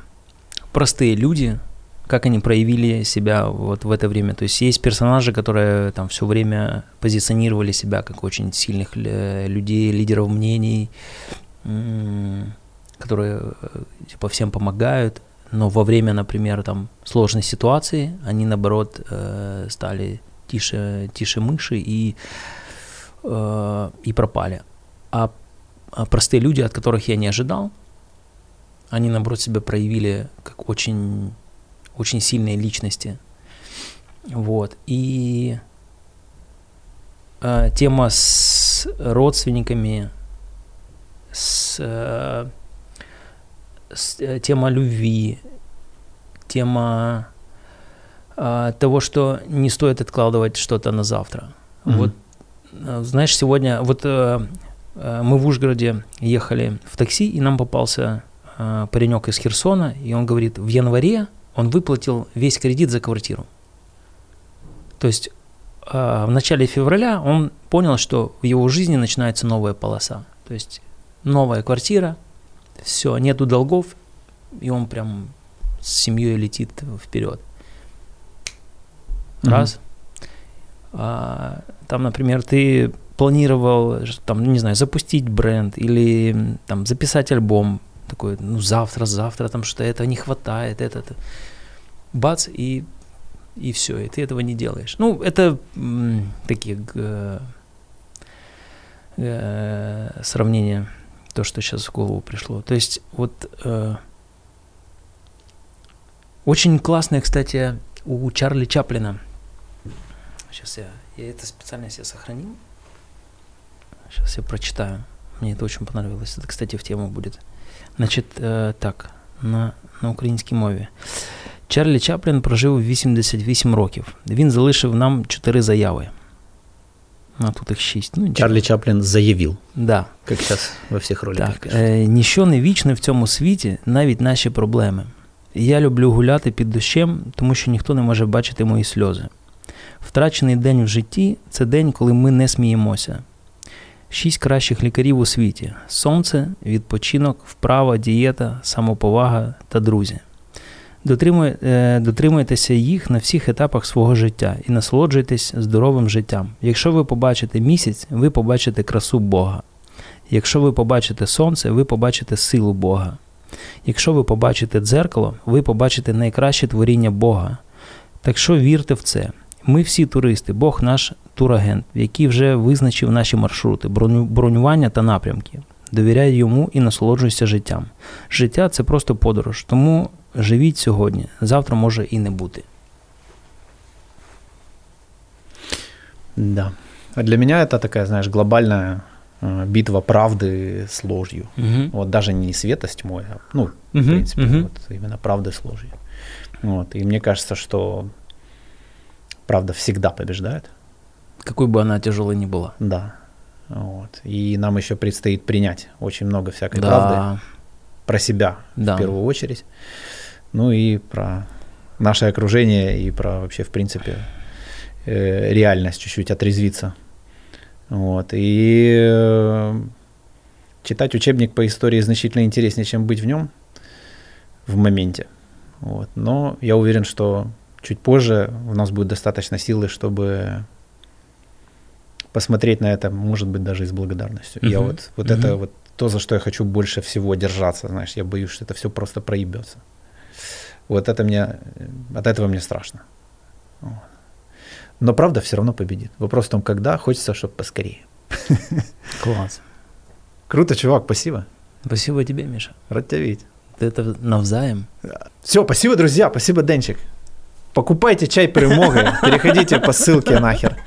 простые люди, как они проявили себя вот в это время. То есть есть персонажи, которые там все время позиционировали себя как очень сильных людей, лидеров мнений, которые э, типа всем помогают, но во время, например, там сложной ситуации они наоборот э, стали тише, тише мыши и, э, и пропали. А, а простые люди, от которых я не ожидал, они, наоборот, себя проявили как очень, очень сильные личности. Вот. И э, тема с родственниками, с, э, тема любви, тема э, того, что не стоит откладывать что-то на завтра. Mm-hmm. Вот, э, знаешь, сегодня, вот э, э, мы в Ужгороде ехали в такси, и нам попался э, паренек из Херсона, и он говорит, в январе он выплатил весь кредит за квартиру. То есть э, в начале февраля он понял, что в его жизни начинается новая полоса. То есть новая квартира, все, нету долгов, и он прям с семьей летит вперед. Раз. Mm-hmm. А, там, например, ты планировал, там, не знаю, запустить бренд или там записать альбом, такой, ну, завтра, завтра, там что-то этого не хватает, это, это. Бац, и, и все, и ты этого не делаешь. Ну, это м, такие э, э, сравнения, то, что сейчас в голову пришло. То есть, вот э, очень классная, кстати, у Чарли Чаплина. Сейчас я, я это специально себе сохранил. Сейчас я прочитаю. Мне это очень понравилось. Это, кстати, в тему будет. Значить, е, так, на на українській мові. Чарлі Чаплін прожив 88 років. Він залишив нам 4 заяви. А тут їх 6. Ну, Чарлі Чаплін заявив. Да. Як зараз во всіх роликах Так, е, Ніщо не вічне в цьому світі, навіть наші проблеми. Я люблю гуляти під дощем, тому що ніхто не може бачити мої сльози. Втрачений день в житті це день, коли ми не сміємося. Шість кращих лікарів у світі: сонце, відпочинок, вправа, дієта, самоповага та друзі. Дотримуй, е, дотримуйтеся їх на всіх етапах свого життя і насолоджуйтесь здоровим життям. Якщо ви побачите місяць, ви побачите красу Бога. Якщо ви побачите сонце, ви побачите силу Бога. Якщо ви побачите дзеркало, ви побачите найкраще творіння Бога. Так що вірте в це. Ми всі туристи, Бог наш турагент, який вже визначив наші маршрути, бронювання та напрямки. Довіряй йому і насолоджуйся життям. Життя це просто подорож, тому живіть сьогодні, завтра може і не бути. Да. А для меня это такая, знаешь, глобальная э, битва правды с ложью. Угу. Вот даже не света с тьмой, а, ну, угу. в принципе, угу. вот именно правды с ложью. Вот. И мне кажется, что правда всегда побеждает. Какой бы она тяжелой ни была. Да. Вот. И нам еще предстоит принять очень много всякой да. правды про себя да. в первую очередь. Ну и про наше окружение и про вообще, в принципе, э, реальность чуть-чуть отрезвиться. Вот. И э, читать учебник по истории значительно интереснее, чем быть в нем в моменте. Вот. Но я уверен, что чуть позже у нас будет достаточно силы, чтобы посмотреть на это, может быть, даже и с благодарностью. Uh-huh. Я вот, вот uh-huh. это вот то, за что я хочу больше всего держаться, знаешь, я боюсь, что это все просто проебется. Вот это мне, от этого мне страшно. Но правда все равно победит. Вопрос в том, когда, хочется, чтобы поскорее. [laughs] Класс. Круто, чувак, спасибо. Спасибо тебе, Миша. Рад тебя видеть. Это навзаем. Все, спасибо, друзья, спасибо, Денчик. Покупайте чай Примоги, [laughs] переходите по ссылке нахер.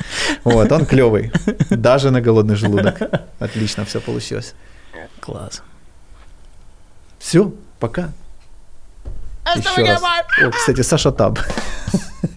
Вот, он клевый. Даже на голодный желудок. Отлично все получилось. Класс. Все, пока. Еще раз. О, кстати, Саша Таб. [laughs]